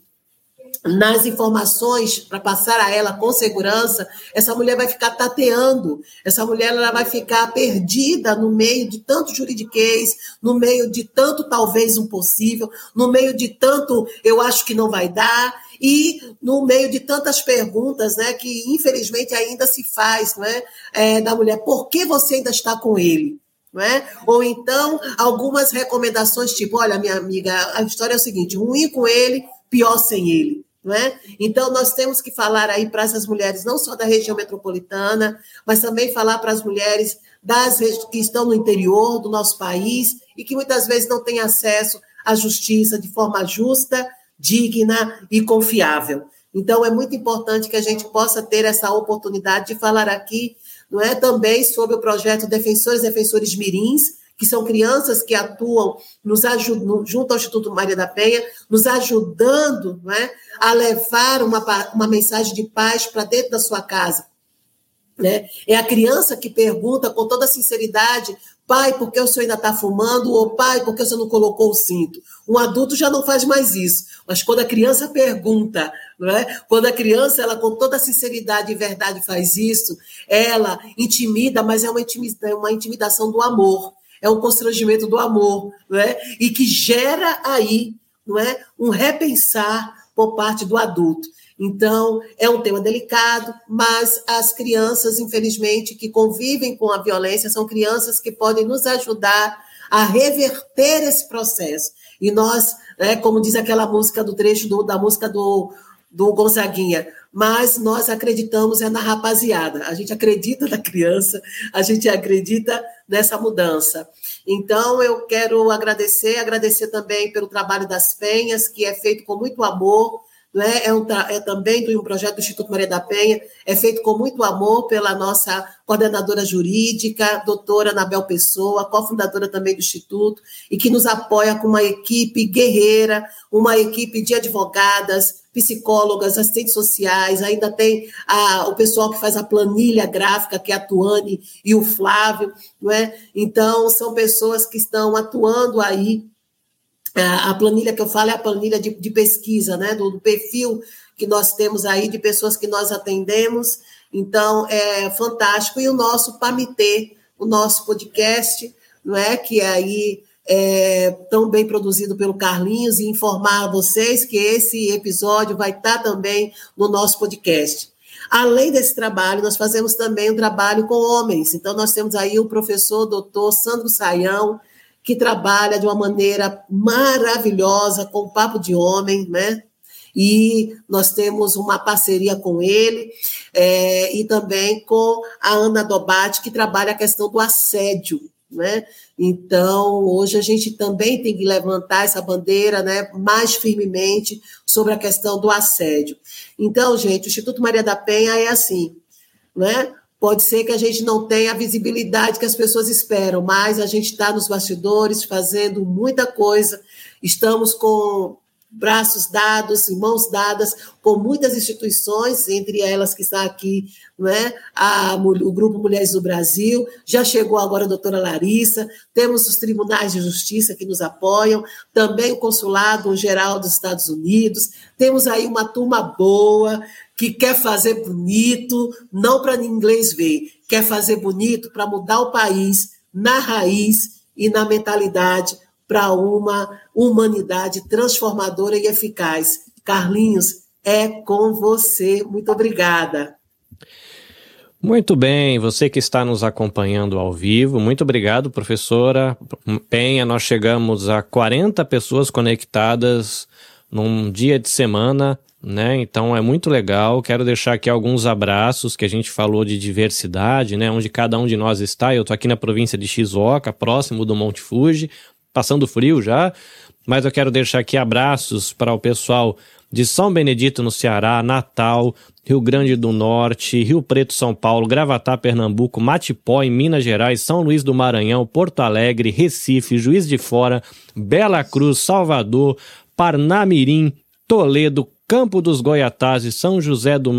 C: nas informações para passar a ela com segurança, essa mulher vai ficar tateando, essa mulher ela vai ficar perdida no meio de tanto juridiquês, no meio de tanto talvez impossível, no meio de tanto eu acho que não vai dar, e no meio de tantas perguntas, né, que infelizmente ainda se faz, não é, da mulher, por que você ainda está com ele? Não é? Ou então algumas recomendações tipo, olha, minha amiga, a história é o seguinte, ruim com ele, pior sem ele. Não é? Então, nós temos que falar aí para essas mulheres, não só da região metropolitana, mas também falar para as mulheres das que estão no interior do nosso país e que muitas vezes não têm acesso à justiça de forma justa digna e confiável. Então, é muito importante que a gente possa ter essa oportunidade de falar aqui, não é também sobre o projeto Defensores e Defensores Mirins, que são crianças que atuam nos ajudam, junto ao Instituto Maria da Penha, nos ajudando não é, a levar uma, uma mensagem de paz para dentro da sua casa. Né? É a criança que pergunta com toda sinceridade Pai, por que o senhor ainda está fumando? Ou pai, por que o senhor não colocou o cinto? Um adulto já não faz mais isso. Mas quando a criança pergunta, não é? quando a criança, ela com toda sinceridade e verdade faz isso, ela intimida, mas é uma intimidação, é uma intimidação do amor. É um constrangimento do amor, não é? E que gera aí, não é, um repensar por parte do adulto. Então, é um tema delicado, mas as crianças, infelizmente, que convivem com a violência, são crianças que podem nos ajudar a reverter esse processo. E nós, né, como diz aquela música do trecho do, da música do, do Gonzaguinha, mas nós acreditamos é na rapaziada. A gente acredita na criança, a gente acredita nessa mudança. Então, eu quero agradecer, agradecer também pelo trabalho das Penhas, que é feito com muito amor, né? é, um, é também de um projeto do Instituto Maria da Penha, é feito com muito amor pela nossa coordenadora jurídica, doutora Anabel Pessoa, cofundadora também do Instituto, e que nos apoia com uma equipe guerreira, uma equipe de advogadas, psicólogas, assistentes sociais, ainda tem a, o pessoal que faz a planilha gráfica, que é a Tuane e o Flávio, não é? Então, são pessoas que estão atuando aí a planilha que eu falo é a planilha de, de pesquisa, né, do, do, perfil que nós temos aí de pessoas que nós atendemos. Então, é fantástico. E o nosso PAMITê, o nosso podcast, não é, que é aí é, tão bem produzido pelo Carlinhos, e informar a vocês que esse episódio vai estar também no nosso podcast. Além desse trabalho, nós fazemos também um trabalho com homens. Então, nós temos aí o professor doutor Sandro Saião, que trabalha de uma maneira maravilhosa com o Papo de Homem, né? E nós temos uma parceria com ele é, e também com a Ana Dobate, que trabalha a questão do assédio, né? Então, hoje a gente também tem que levantar essa bandeira né, mais firmemente sobre a questão do assédio. Então, gente, o Instituto Maria da Penha é assim, né? Pode ser que a gente não tenha a visibilidade que as pessoas esperam, mas a gente está nos bastidores fazendo muita coisa. Estamos com braços dados mãos dadas com muitas instituições, entre elas que está aqui, não é? A, o Grupo Mulheres do Brasil, já chegou agora a doutora Larissa, temos os tribunais de justiça que nos apoiam, também o Consulado Geral dos Estados Unidos, temos aí uma turma boa que quer fazer bonito, não para inglês ver, quer fazer bonito para mudar o país na raiz e na mentalidade para uma humanidade transformadora e eficaz. Carlinhos, é com você. Muito obrigada.
A: Muito bem, você que está nos acompanhando ao vivo, muito obrigado, professora Penha. Nós chegamos a 40 pessoas conectadas num dia de semana, né? Então é muito legal. Quero deixar aqui alguns abraços que a gente falou de diversidade, né? Onde cada um de nós está. Eu estou aqui na província de Shizuoka, próximo do Monte Fuji passando frio já, mas eu quero deixar aqui abraços para o pessoal de São Benedito, no Ceará, Natal, Rio Grande do Norte, Rio Preto, São Paulo, Gravatá, Pernambuco, Matipó, em Minas Gerais, São Luís do Maranhão, Porto Alegre, Recife, Juiz de Fora, Bela Cruz, Salvador, Parnamirim, Toledo, Campo dos Goiatazes, São José do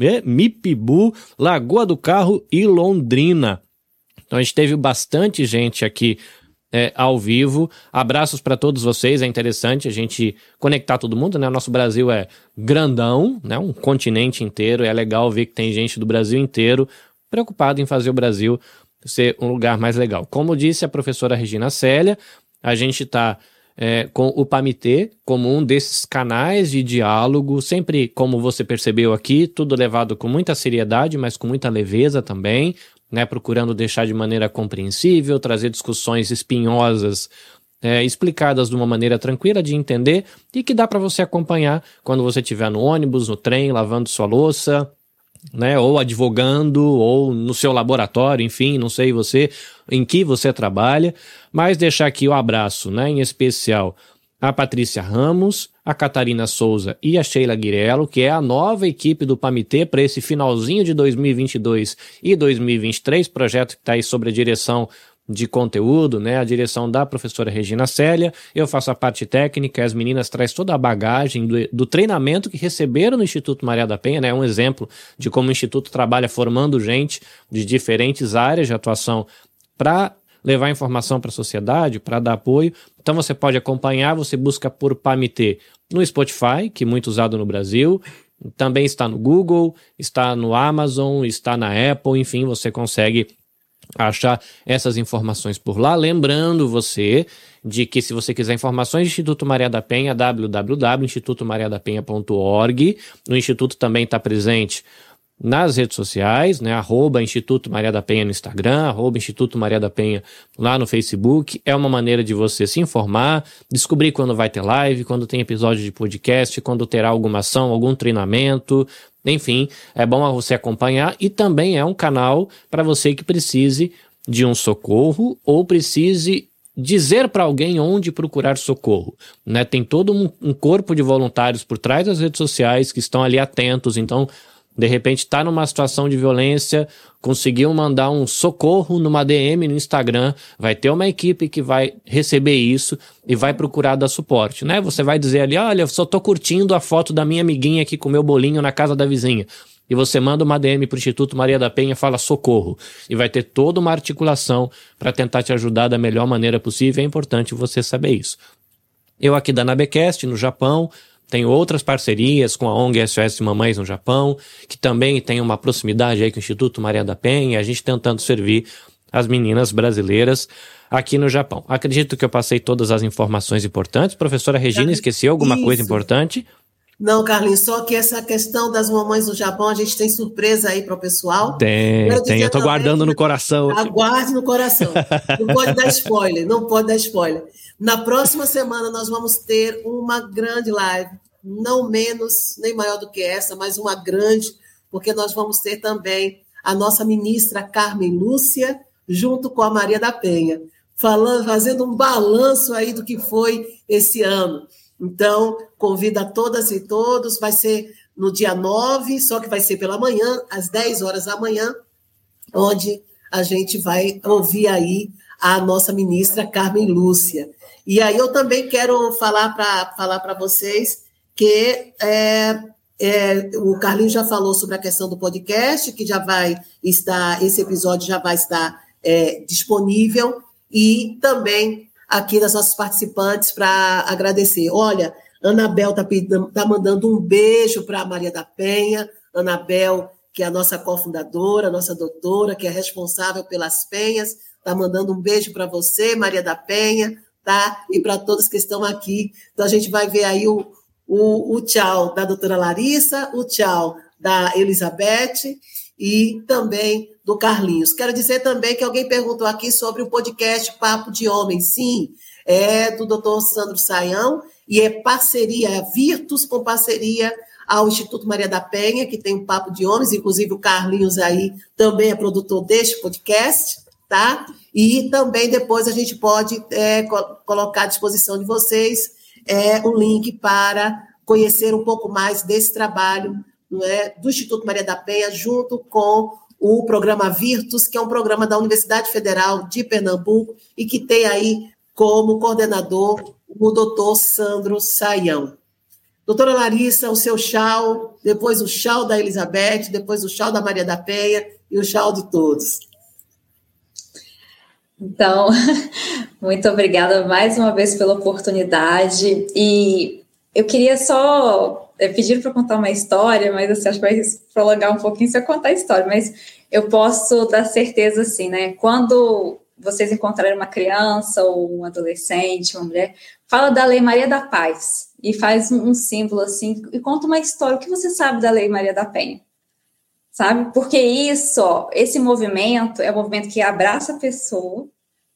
A: é, Mipibu, Lagoa do Carro e Londrina. Então a gente teve bastante gente aqui é, ao vivo. Abraços para todos vocês. É interessante a gente conectar todo mundo, né? O nosso Brasil é grandão, né? Um continente inteiro. É legal ver que tem gente do Brasil inteiro preocupado em fazer o Brasil ser um lugar mais legal. Como disse a professora Regina Célia, a gente está é, com o Pamitê como um desses canais de diálogo, sempre como você percebeu aqui, tudo levado com muita seriedade, mas com muita leveza também né, procurando deixar de maneira compreensível, trazer discussões espinhosas é, explicadas de uma maneira tranquila de entender e que dá para você acompanhar quando você estiver no ônibus, no trem, lavando sua louça, né, ou advogando, ou no seu laboratório, enfim, não sei você em que você trabalha, mas deixar aqui o abraço, né, em especial a Patrícia Ramos, a Catarina Souza e a Sheila Guirello, que é a nova equipe do Pamitê para esse finalzinho de 2022 e 2023, projeto que está aí sobre a direção de conteúdo, né? A direção da professora Regina Célia. Eu faço a parte técnica, as meninas trazem toda a bagagem do, do, treinamento que receberam no Instituto Maria da Penha, né? É um exemplo de como o Instituto trabalha formando gente de diferentes áreas de atuação para levar informação para a sociedade, para dar apoio. Então você pode acompanhar, você busca por PAMITê no Spotify, que é muito usado no Brasil, também está no Google, está no Amazon, está na Apple, enfim, você consegue achar essas informações por lá. Lembrando você de que se você quiser informações do Instituto Maria da Penha, www.institutomariadapenha.org. No Instituto também está presente nas redes sociais, né? Arroba Instituto Maria da Penha no Instagram, arroba Instituto Maria da Penha lá no Facebook. É uma maneira de você se informar, descobrir quando vai ter live, quando tem episódio de podcast, quando terá alguma ação, algum treinamento. Enfim, é bom você acompanhar e também é um canal para você que precise de um socorro ou precise dizer para alguém onde procurar socorro. Né? Tem todo um, um corpo de voluntários por trás das redes sociais que estão ali atentos, então de repente está numa situação de violência, conseguiu mandar um socorro numa DM no Instagram, vai ter uma equipe que vai receber isso e vai procurar dar suporte, né? Você vai dizer ali, olha, só tô curtindo a foto da minha amiguinha aqui com meu bolinho na casa da vizinha. E você manda uma DM para o Instituto Maria da Penha fala socorro. E vai ter toda uma articulação para tentar te ajudar da melhor maneira possível. É importante você saber isso. Eu aqui da Nabecast, no Japão, tem outras parcerias com a ONG SOS Mamães no Japão, que também tem uma proximidade aí com o Instituto Maria da Penha, a gente tentando servir as meninas brasileiras aqui no Japão. Acredito que eu passei todas as informações importantes. Professora Regina, esqueci alguma Isso. coisa importante?
C: Não, Carlinhos, só que essa questão das mamães no Japão, a gente tem surpresa aí para o pessoal.
A: Tem, tem, eu tô guardando no coração.
C: Aguarde no coração. (laughs) Não pode dar spoiler, não pode dar spoiler. Na próxima semana nós vamos ter uma grande live, não menos nem maior do que essa, mas uma grande, porque nós vamos ter também a nossa ministra Carmen Lúcia, junto com a Maria da Penha, falando, fazendo um balanço aí do que foi esse ano. Então, convido a todas e todos, vai ser no dia 9, só que vai ser pela manhã, às 10 horas da manhã, onde a gente vai ouvir aí a nossa ministra Carmen Lúcia. E aí eu também quero falar para falar vocês que é, é, o Carlinhos já falou sobre a questão do podcast, que já vai estar, esse episódio já vai estar é, disponível, e também aqui das nossas participantes para agradecer. Olha, Anabel está tá mandando um beijo para Maria da Penha, Anabel, que é a nossa cofundadora, nossa doutora, que é responsável pelas penhas, está mandando um beijo para você, Maria da Penha, tá? E para todos que estão aqui. Então a gente vai ver aí o, o, o tchau da doutora Larissa, o tchau da Elizabeth e também do Carlinhos. Quero dizer também que alguém perguntou aqui sobre o podcast Papo de Homem. Sim, é do doutor Sandro Saião e é parceria, é Virtus com parceria ao Instituto Maria da Penha, que tem um Papo de Homens, inclusive o Carlinhos aí também é produtor deste podcast, tá? E também depois a gente pode é, colocar à disposição de vocês é, um link para conhecer um pouco mais desse trabalho é, do Instituto Maria da Penha, junto com o programa Virtus, que é um programa da Universidade Federal de Pernambuco e que tem aí como coordenador o doutor Sandro Saião. Doutora Larissa, o seu chau, depois o chau da Elizabeth, depois o chau da Maria da Penha e o chau de todos.
D: Então, (laughs) muito obrigada mais uma vez pela oportunidade. E eu queria só é, pediram para contar uma história, mas assim, acho que vai prolongar um pouquinho se eu contar a história, mas eu posso dar certeza assim, né? Quando vocês encontrarem uma criança ou um adolescente, uma mulher, fala da Lei Maria da Paz e faz um, um símbolo assim e conta uma história. O que você sabe da Lei Maria da Penha? Sabe? Porque isso, ó, esse movimento é um movimento que abraça a pessoa,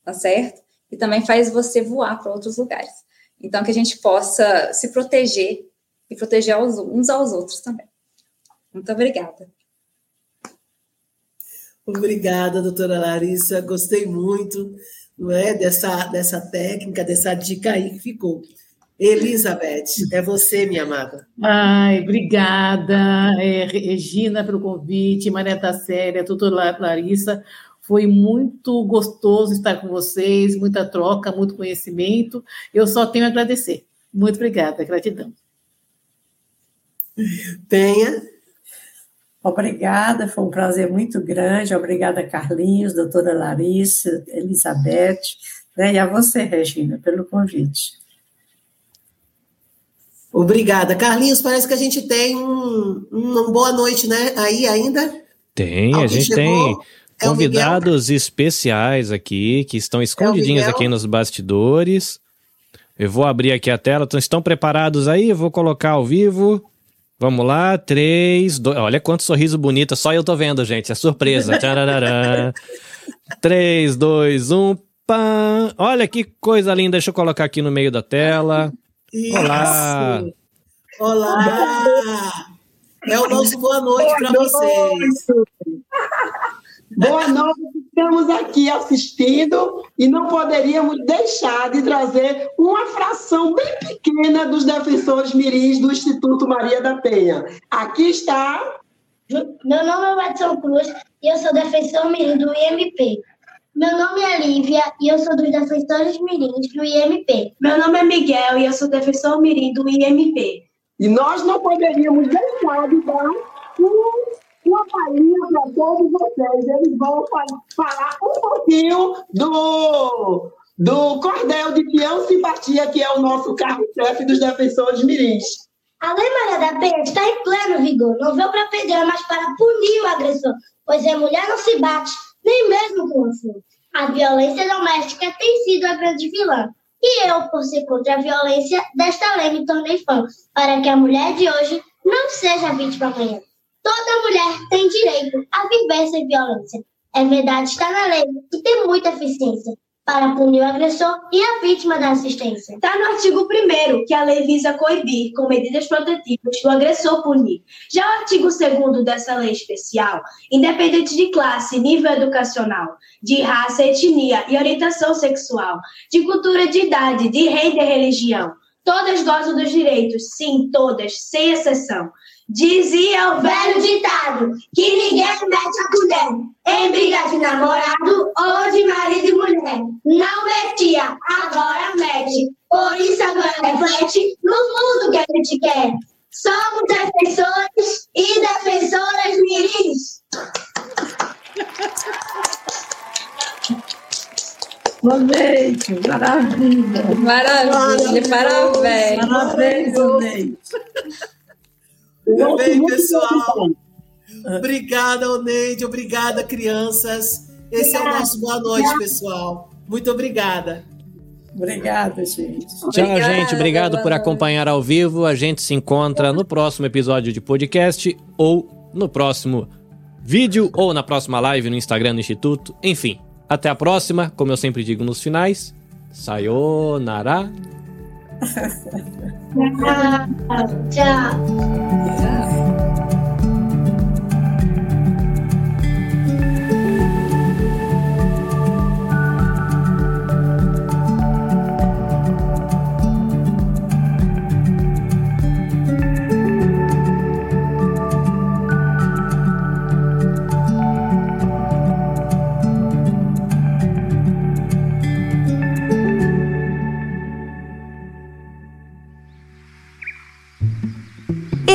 D: tá certo? E também faz você voar para outros lugares. Então, que a gente possa se proteger e proteger uns aos outros também. Muito obrigada.
C: Obrigada, doutora Larissa. Gostei muito não é, dessa, dessa técnica, dessa dica aí que ficou. Elizabeth, é você, minha amada.
E: Ai, obrigada, é, Regina, pelo convite, Maria Tasséria, doutora Larissa. Foi muito gostoso estar com vocês, muita troca, muito conhecimento. Eu só tenho a agradecer. Muito obrigada, gratidão.
C: Penha.
B: Obrigada, foi um prazer muito grande. Obrigada, Carlinhos, doutora Larissa, Elizabeth, né, e a você, Regina, pelo convite.
C: Obrigada. Carlinhos, parece que a gente tem um, uma boa noite, né? Aí ainda?
A: Tem, Alguém a gente chegou? tem é convidados especiais aqui, que estão escondidinhos é aqui nos bastidores. Eu vou abrir aqui a tela. Estão preparados aí? Eu vou colocar ao vivo. Vamos lá, três, dois. Olha quanto sorriso bonito, só eu tô vendo, gente. É surpresa. (laughs) três, dois, um. Pam. Olha que coisa linda. Deixa eu colocar aqui no meio da tela.
C: Isso. Olá. Olá. É o nosso boa noite para vocês.
F: Boa noite, estamos aqui assistindo e não poderíamos deixar de trazer uma fração bem pequena dos defensores mirins do Instituto Maria da Penha. Aqui está.
G: Meu nome é Watson Cruz e eu sou defensor mirim do IMP. Meu nome é Lívia e eu sou dos defensores mirins do IMP.
H: Meu nome é Miguel e eu sou defensor mirim do IMP.
F: E nós não poderíamos deixar de dar um uma palhinha para todos vocês. Eles vão falar um pouquinho do, do cordel de peão simpatia, que é o nosso carro-chefe dos defensores mirins.
G: A Lei Maria da Penha está em pleno vigor. Não veio para pedir, mas para punir o agressor, pois a mulher não se bate, nem mesmo com o A violência doméstica tem sido a grande vilã. E eu, por ser contra a violência, desta lei me tornei fã, para que a mulher de hoje não seja vítima amanhã. Toda mulher tem direito a viver sem violência. É verdade, está na lei e tem muita eficiência para punir o agressor e a vítima da assistência.
H: Está no artigo 1 que a lei visa coibir, com medidas protetivas, o agressor punir. Já o artigo 2 dessa lei especial, independente de classe, nível educacional, de raça, etnia e orientação sexual, de cultura de idade, de renda e religião, todas gozam dos direitos, sim, todas, sem exceção, Dizia o velho ditado que ninguém mete a colher em briga de namorado ou de marido e mulher. Não metia, agora mete. Por isso agora reflete no mundo que a gente quer. Somos defensores e defensoras mirins.
B: Leite, maravilha.
D: Maravilha, parabéns.
B: Parabéns, Leite.
C: Tudo bem, pessoal? Obrigada, Oneide. Obrigada, crianças. Esse é o nosso boa noite, pessoal. Muito obrigada.
B: Obrigada, gente.
A: Tchau, gente. Obrigado por acompanhar ao vivo. A gente se encontra no próximo episódio de podcast ou no próximo vídeo ou na próxima live no Instagram do Instituto. Enfim, até a próxima. Como eu sempre digo nos finais, sayonara. (laughs)
G: Tchau.